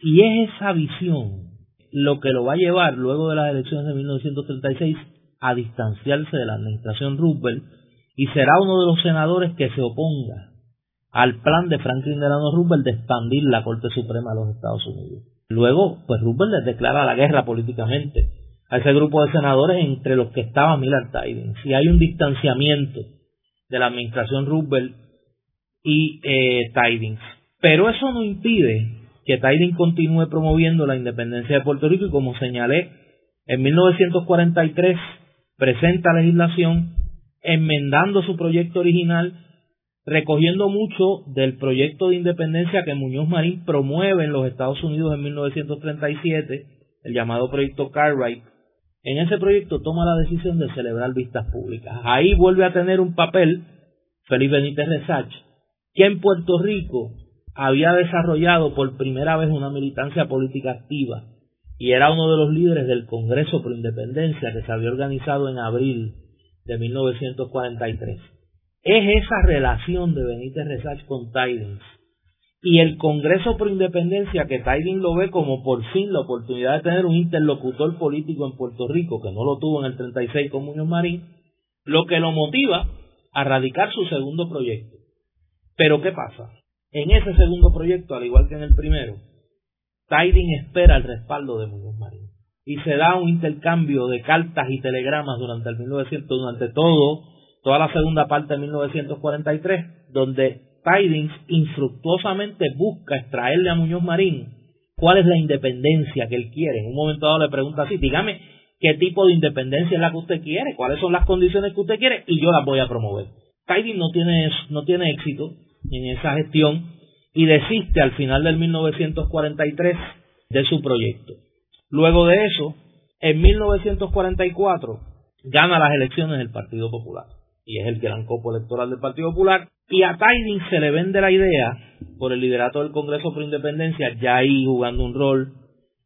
Y es esa visión lo que lo va a llevar luego de las elecciones de 1936 a distanciarse de la administración Roosevelt y será uno de los senadores que se oponga al plan de Franklin Delano Roosevelt de expandir la Corte Suprema de los Estados Unidos. Luego, pues Roosevelt les declara la guerra políticamente a ese grupo de senadores entre los que estaba Millard Tidings. Y hay un distanciamiento de la administración Roosevelt y eh, Tidings. Pero eso no impide que Tidings continúe promoviendo la independencia de Puerto Rico y como señalé, en 1943 presenta legislación enmendando su proyecto original, recogiendo mucho del proyecto de independencia que Muñoz Marín promueve en los Estados Unidos en 1937, el llamado proyecto Cartwright. En ese proyecto toma la decisión de celebrar vistas públicas. Ahí vuelve a tener un papel Felipe Benítez Resach, que en Puerto Rico había desarrollado por primera vez una militancia política activa y era uno de los líderes del Congreso por Independencia que se había organizado en abril de 1943. Es esa relación de Benítez Resach con Tidings y el Congreso por Independencia que Tidings lo ve como por fin la oportunidad de tener un interlocutor político en Puerto Rico que no lo tuvo en el 36 con Muñoz Marín, lo que lo motiva a radicar su segundo proyecto. Pero ¿qué pasa? En ese segundo proyecto, al igual que en el primero, Tidings espera el respaldo de Muñoz Marín y se da un intercambio de cartas y telegramas durante el 1900, durante todo, toda la segunda parte de 1943, donde Tidings infructuosamente busca extraerle a Muñoz Marín cuál es la independencia que él quiere. En un momento dado le pregunta así, dígame qué tipo de independencia es la que usted quiere, cuáles son las condiciones que usted quiere y yo las voy a promover. Tidings no tiene, no tiene éxito en esa gestión y desiste al final del 1943 de su proyecto. Luego de eso, en 1944 gana las elecciones del Partido Popular y es el gran copo electoral del Partido Popular y a Tidings se le vende la idea por el liderato del Congreso por Independencia, ya ahí jugando un rol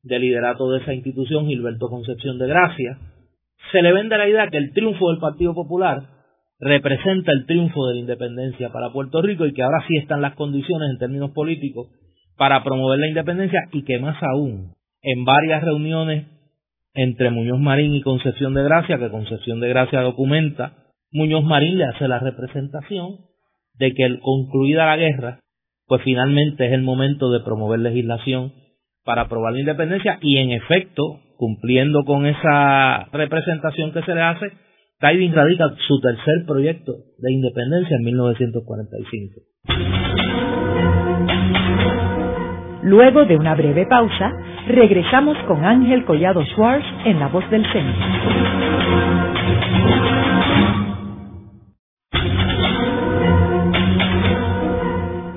de liderato de esa institución, Gilberto Concepción de Gracia, se le vende la idea que el triunfo del Partido Popular representa el triunfo de la independencia para Puerto Rico y que ahora sí están las condiciones en términos políticos para promover la independencia y que más aún en varias reuniones entre Muñoz Marín y Concepción de Gracia, que Concepción de Gracia documenta, Muñoz Marín le hace la representación de que concluida la guerra, pues finalmente es el momento de promover legislación para aprobar la independencia y en efecto, cumpliendo con esa representación que se le hace, Tidings radica su tercer proyecto de independencia en 1945. Luego de una breve pausa, regresamos con Ángel Collado Schwartz en La Voz del Centro.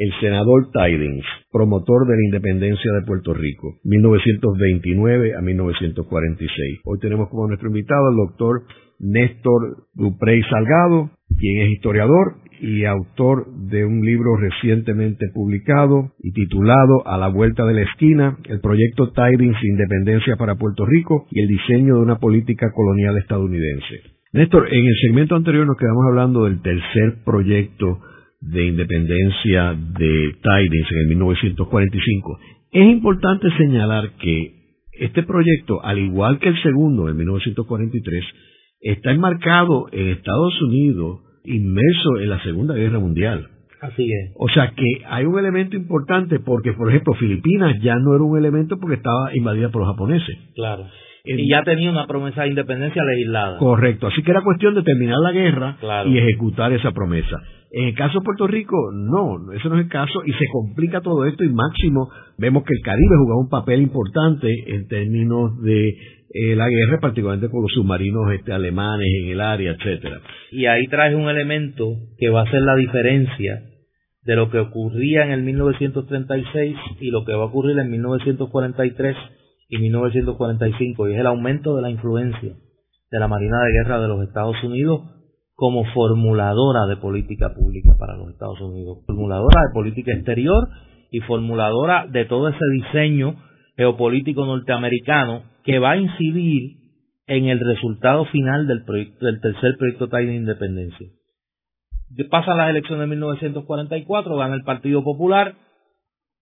El senador Tidings, promotor de la independencia de Puerto Rico, 1929 a 1946. Hoy tenemos como nuestro invitado al doctor Néstor Duprey Salgado, quien es historiador y autor de un libro recientemente publicado y titulado A la vuelta de la esquina, el proyecto Tidings Independencia para Puerto Rico y el diseño de una política colonial estadounidense. Néstor, en el segmento anterior nos quedamos hablando del tercer proyecto de independencia de Tidings en el 1945. Es importante señalar que este proyecto, al igual que el segundo en 1943, está enmarcado en Estados Unidos inmerso en la Segunda Guerra Mundial. Así es. O sea que hay un elemento importante porque, por ejemplo, Filipinas ya no era un elemento porque estaba invadida por los japoneses. Claro. y ya tenía una promesa de independencia legislada. Correcto. Así que era cuestión de terminar la guerra y ejecutar esa promesa. En el caso de Puerto Rico, no, eso no es el caso y se complica todo esto y máximo vemos que el Caribe jugaba un papel importante en términos de eh, la guerra, particularmente con los submarinos este, alemanes en el área, etcétera. Y ahí trae un elemento que va a ser la diferencia de lo que ocurría en el 1936 y lo que va a ocurrir en 1943 y 1945, y es el aumento de la influencia de la Marina de Guerra de los Estados Unidos como formuladora de política pública para los Estados Unidos, formuladora de política exterior y formuladora de todo ese diseño geopolítico norteamericano que va a incidir en el resultado final del, proyecto, del tercer proyecto TAI de independencia. Pasan las elecciones de 1944, gana el Partido Popular,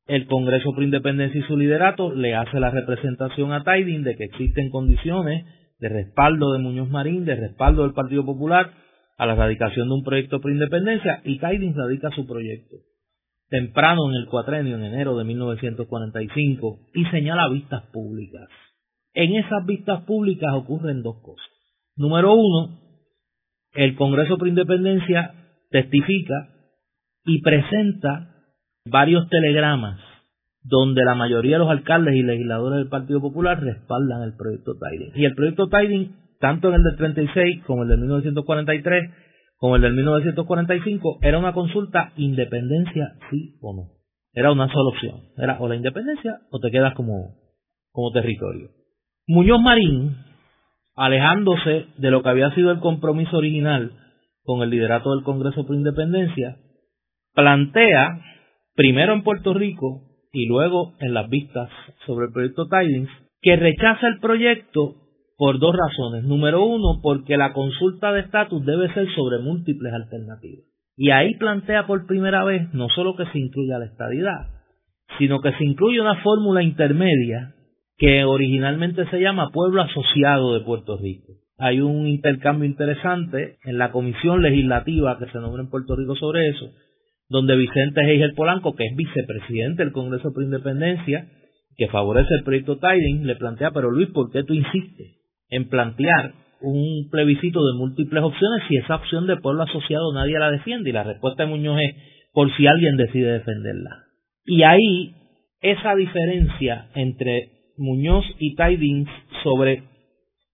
el Congreso por Independencia y su liderato le hace la representación a Tiding de que existen condiciones de respaldo de Muñoz Marín, de respaldo del Partido Popular a la radicación de un proyecto por independencia y Tiding radica su proyecto temprano en el cuatrenio, en enero de 1945, y señala vistas públicas. En esas vistas públicas ocurren dos cosas. Número uno, el Congreso por Independencia testifica y presenta varios telegramas donde la mayoría de los alcaldes y legisladores del Partido Popular respaldan el proyecto Tiding. Y el proyecto Tiding, tanto en el del 36 como el del 1943, como el del 1945, era una consulta independencia sí o no. Era una sola opción. Era o la independencia o te quedas como, como territorio. Muñoz Marín, alejándose de lo que había sido el compromiso original con el liderato del Congreso por Independencia, plantea, primero en Puerto Rico y luego en las vistas sobre el proyecto Tidings, que rechaza el proyecto por dos razones. Número uno, porque la consulta de estatus debe ser sobre múltiples alternativas. Y ahí plantea por primera vez no solo que se incluya la estadidad, sino que se incluye una fórmula intermedia que originalmente se llama Pueblo Asociado de Puerto Rico. Hay un intercambio interesante en la comisión legislativa que se nombra en Puerto Rico sobre eso, donde Vicente Heiger Polanco, que es vicepresidente del Congreso por Independencia, que favorece el proyecto Tiding, le plantea, pero Luis, ¿por qué tú insistes? En plantear un plebiscito de múltiples opciones si esa opción de pueblo asociado nadie la defiende y la respuesta de Muñoz es por si alguien decide defenderla. Y ahí esa diferencia entre Muñoz y Tidings sobre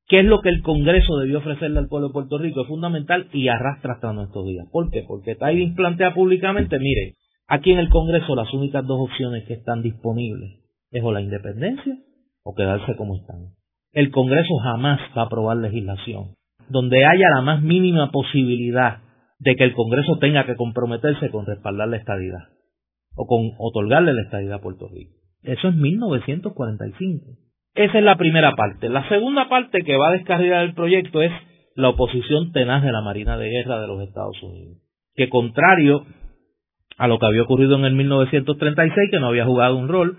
qué es lo que el Congreso debió ofrecerle al pueblo de Puerto Rico es fundamental y arrastra hasta nuestros días. ¿Por qué? Porque Tidings plantea públicamente, mire, aquí en el Congreso las únicas dos opciones que están disponibles es o la independencia o quedarse como están el Congreso jamás va a aprobar legislación donde haya la más mínima posibilidad de que el Congreso tenga que comprometerse con respaldar la estadidad o con otorgarle la estadidad a Puerto Rico. Eso es 1945. Esa es la primera parte. La segunda parte que va a descarrilar el proyecto es la oposición tenaz de la Marina de Guerra de los Estados Unidos, que contrario a lo que había ocurrido en el 1936, que no había jugado un rol,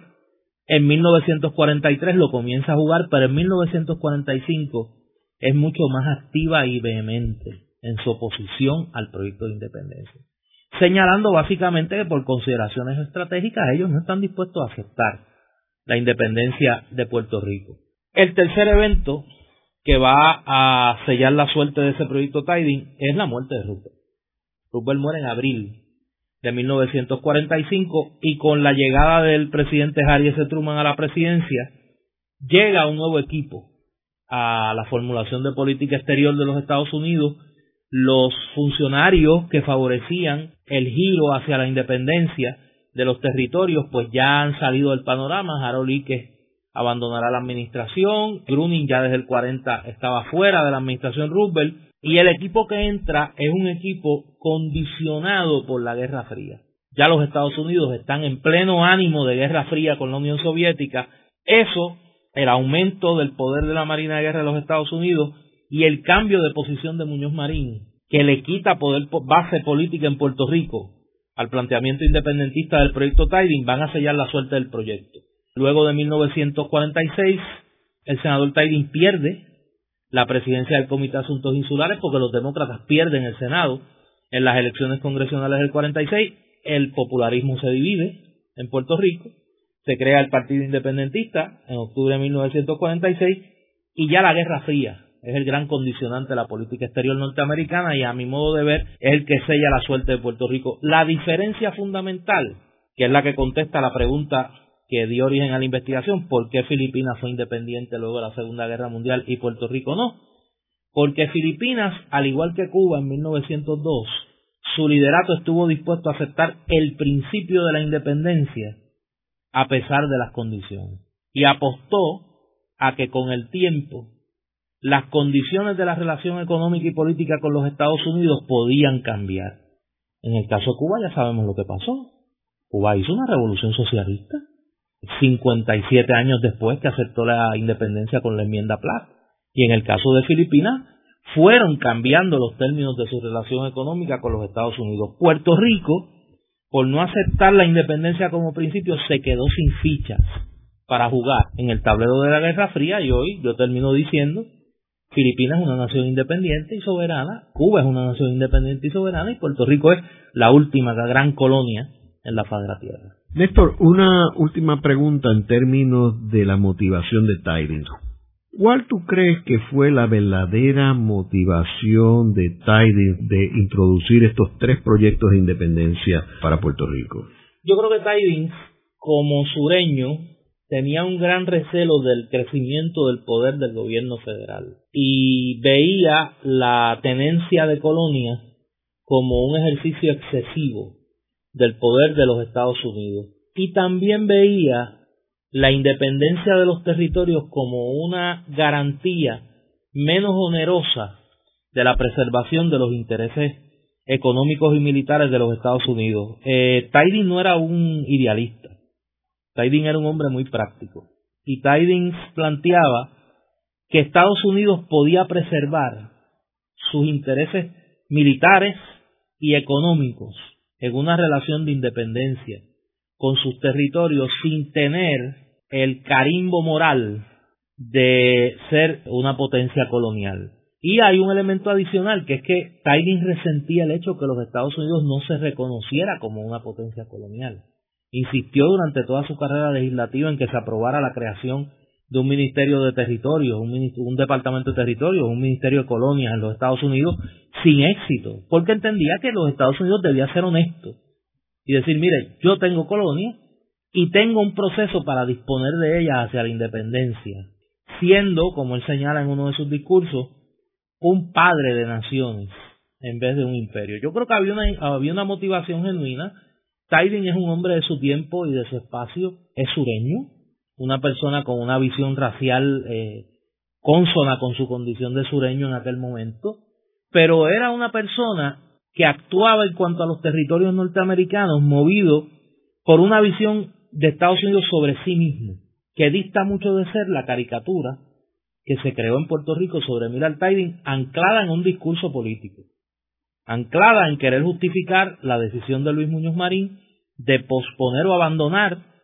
en 1943 lo comienza a jugar, pero en 1945 es mucho más activa y vehemente en su oposición al proyecto de independencia, señalando básicamente que por consideraciones estratégicas ellos no están dispuestos a aceptar la independencia de Puerto Rico. El tercer evento que va a sellar la suerte de ese proyecto Tiding es la muerte de Rupert. Rupert muere en abril de 1945 y con la llegada del presidente Harry S. Truman a la presidencia, llega un nuevo equipo a la formulación de política exterior de los Estados Unidos. Los funcionarios que favorecían el giro hacia la independencia de los territorios, pues ya han salido del panorama. Harold Ike abandonará la administración. Gruning ya desde el 40 estaba fuera de la administración Roosevelt. Y el equipo que entra es un equipo condicionado por la Guerra Fría. Ya los Estados Unidos están en pleno ánimo de Guerra Fría con la Unión Soviética. Eso, el aumento del poder de la Marina de Guerra de los Estados Unidos y el cambio de posición de Muñoz Marín, que le quita poder base política en Puerto Rico al planteamiento independentista del proyecto Tiding, van a sellar la suerte del proyecto. Luego de 1946, el senador Tiding pierde la presidencia del Comité de Asuntos Insulares porque los demócratas pierden el Senado en las elecciones congresionales del 46, el popularismo se divide en Puerto Rico, se crea el Partido Independentista en octubre de 1946 y ya la Guerra Fría es el gran condicionante de la política exterior norteamericana y a mi modo de ver es el que sella la suerte de Puerto Rico. La diferencia fundamental, que es la que contesta la pregunta que dio origen a la investigación, por qué Filipinas fue independiente luego de la Segunda Guerra Mundial y Puerto Rico no. Porque Filipinas, al igual que Cuba en 1902, su liderato estuvo dispuesto a aceptar el principio de la independencia a pesar de las condiciones. Y apostó a que con el tiempo las condiciones de la relación económica y política con los Estados Unidos podían cambiar. En el caso de Cuba ya sabemos lo que pasó. Cuba hizo una revolución socialista 57 años después que aceptó la independencia con la enmienda Platt. Y en el caso de Filipinas, fueron cambiando los términos de su relación económica con los Estados Unidos. Puerto Rico, por no aceptar la independencia como principio, se quedó sin fichas para jugar en el tablero de la Guerra Fría y hoy yo termino diciendo, Filipinas es una nación independiente y soberana, Cuba es una nación independiente y soberana y Puerto Rico es la última gran colonia en la faz de la Tierra. Néstor, una última pregunta en términos de la motivación de Tidings. ¿Cuál tú crees que fue la verdadera motivación de Tidings de introducir estos tres proyectos de independencia para Puerto Rico? Yo creo que Tidings, como sureño, tenía un gran recelo del crecimiento del poder del gobierno federal y veía la tenencia de colonias como un ejercicio excesivo del poder de los Estados Unidos. Y también veía la independencia de los territorios como una garantía menos onerosa de la preservación de los intereses económicos y militares de los Estados Unidos. Eh, no era un idealista. Tidings era un hombre muy práctico. Y Tidings planteaba que Estados Unidos podía preservar sus intereses militares y económicos en una relación de independencia con sus territorios sin tener el carimbo moral de ser una potencia colonial. Y hay un elemento adicional, que es que Tidings resentía el hecho que los Estados Unidos no se reconociera como una potencia colonial. Insistió durante toda su carrera legislativa en que se aprobara la creación de un ministerio de territorios, un, departamento de territorios, un ministerio de colonias en los Estados Unidos sin éxito, porque entendía que los Estados Unidos debía ser honesto y decir, mire, yo tengo colonia y tengo un proceso para disponer de ellas hacia la independencia, siendo, como él señala en uno de sus discursos, un padre de naciones en vez de un imperio. Yo creo que había una, había una motivación genuina. Tiding es un hombre de su tiempo y de su espacio, es sureño, una persona con una visión racial eh, consona con su condición de sureño en aquel momento, pero era una persona que actuaba en cuanto a los territorios norteamericanos movido por una visión de Estados Unidos sobre sí mismo, que dista mucho de ser la caricatura que se creó en Puerto Rico sobre Millard Tiding, anclada en un discurso político, anclada en querer justificar la decisión de Luis Muñoz Marín de posponer o abandonar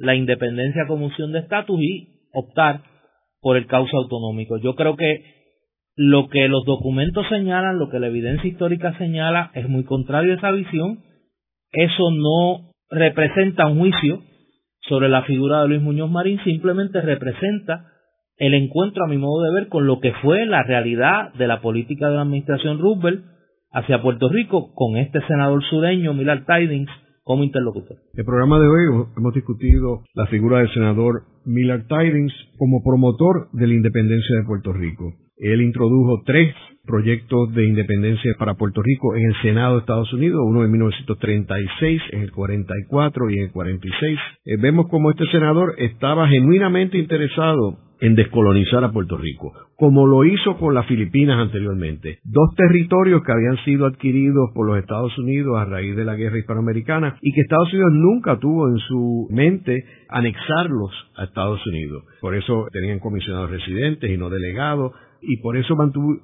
la independencia como opción de estatus y optar por el cauce autonómico. Yo creo que lo que los documentos señalan, lo que la evidencia histórica señala, es muy contrario a esa visión. Eso no representa un juicio sobre la figura de Luis Muñoz Marín, simplemente representa el encuentro, a mi modo de ver, con lo que fue la realidad de la política de la administración Roosevelt hacia Puerto Rico, con este senador sureño, Millard Tidings, como interlocutor. El programa de hoy hemos discutido la figura del senador Millard Tidings como promotor de la independencia de Puerto Rico. Él introdujo tres proyectos de independencia para Puerto Rico en el Senado de Estados Unidos, uno en 1936, en el 44 y en el 46. Eh, vemos como este senador estaba genuinamente interesado en descolonizar a Puerto Rico, como lo hizo con las Filipinas anteriormente. Dos territorios que habían sido adquiridos por los Estados Unidos a raíz de la guerra hispanoamericana y que Estados Unidos nunca tuvo en su mente anexarlos a Estados Unidos. Por eso tenían comisionados residentes y no delegados, y por eso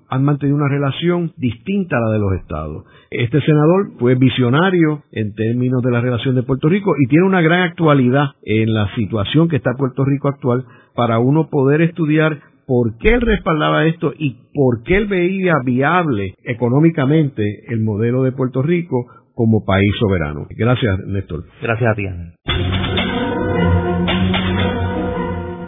han mantenido una relación distinta a la de los estados. Este senador fue visionario en términos de la relación de Puerto Rico y tiene una gran actualidad en la situación que está Puerto Rico actual para uno poder estudiar por qué él respaldaba esto y por qué él veía viable económicamente el modelo de Puerto Rico como país soberano. Gracias, Néstor. Gracias a ti.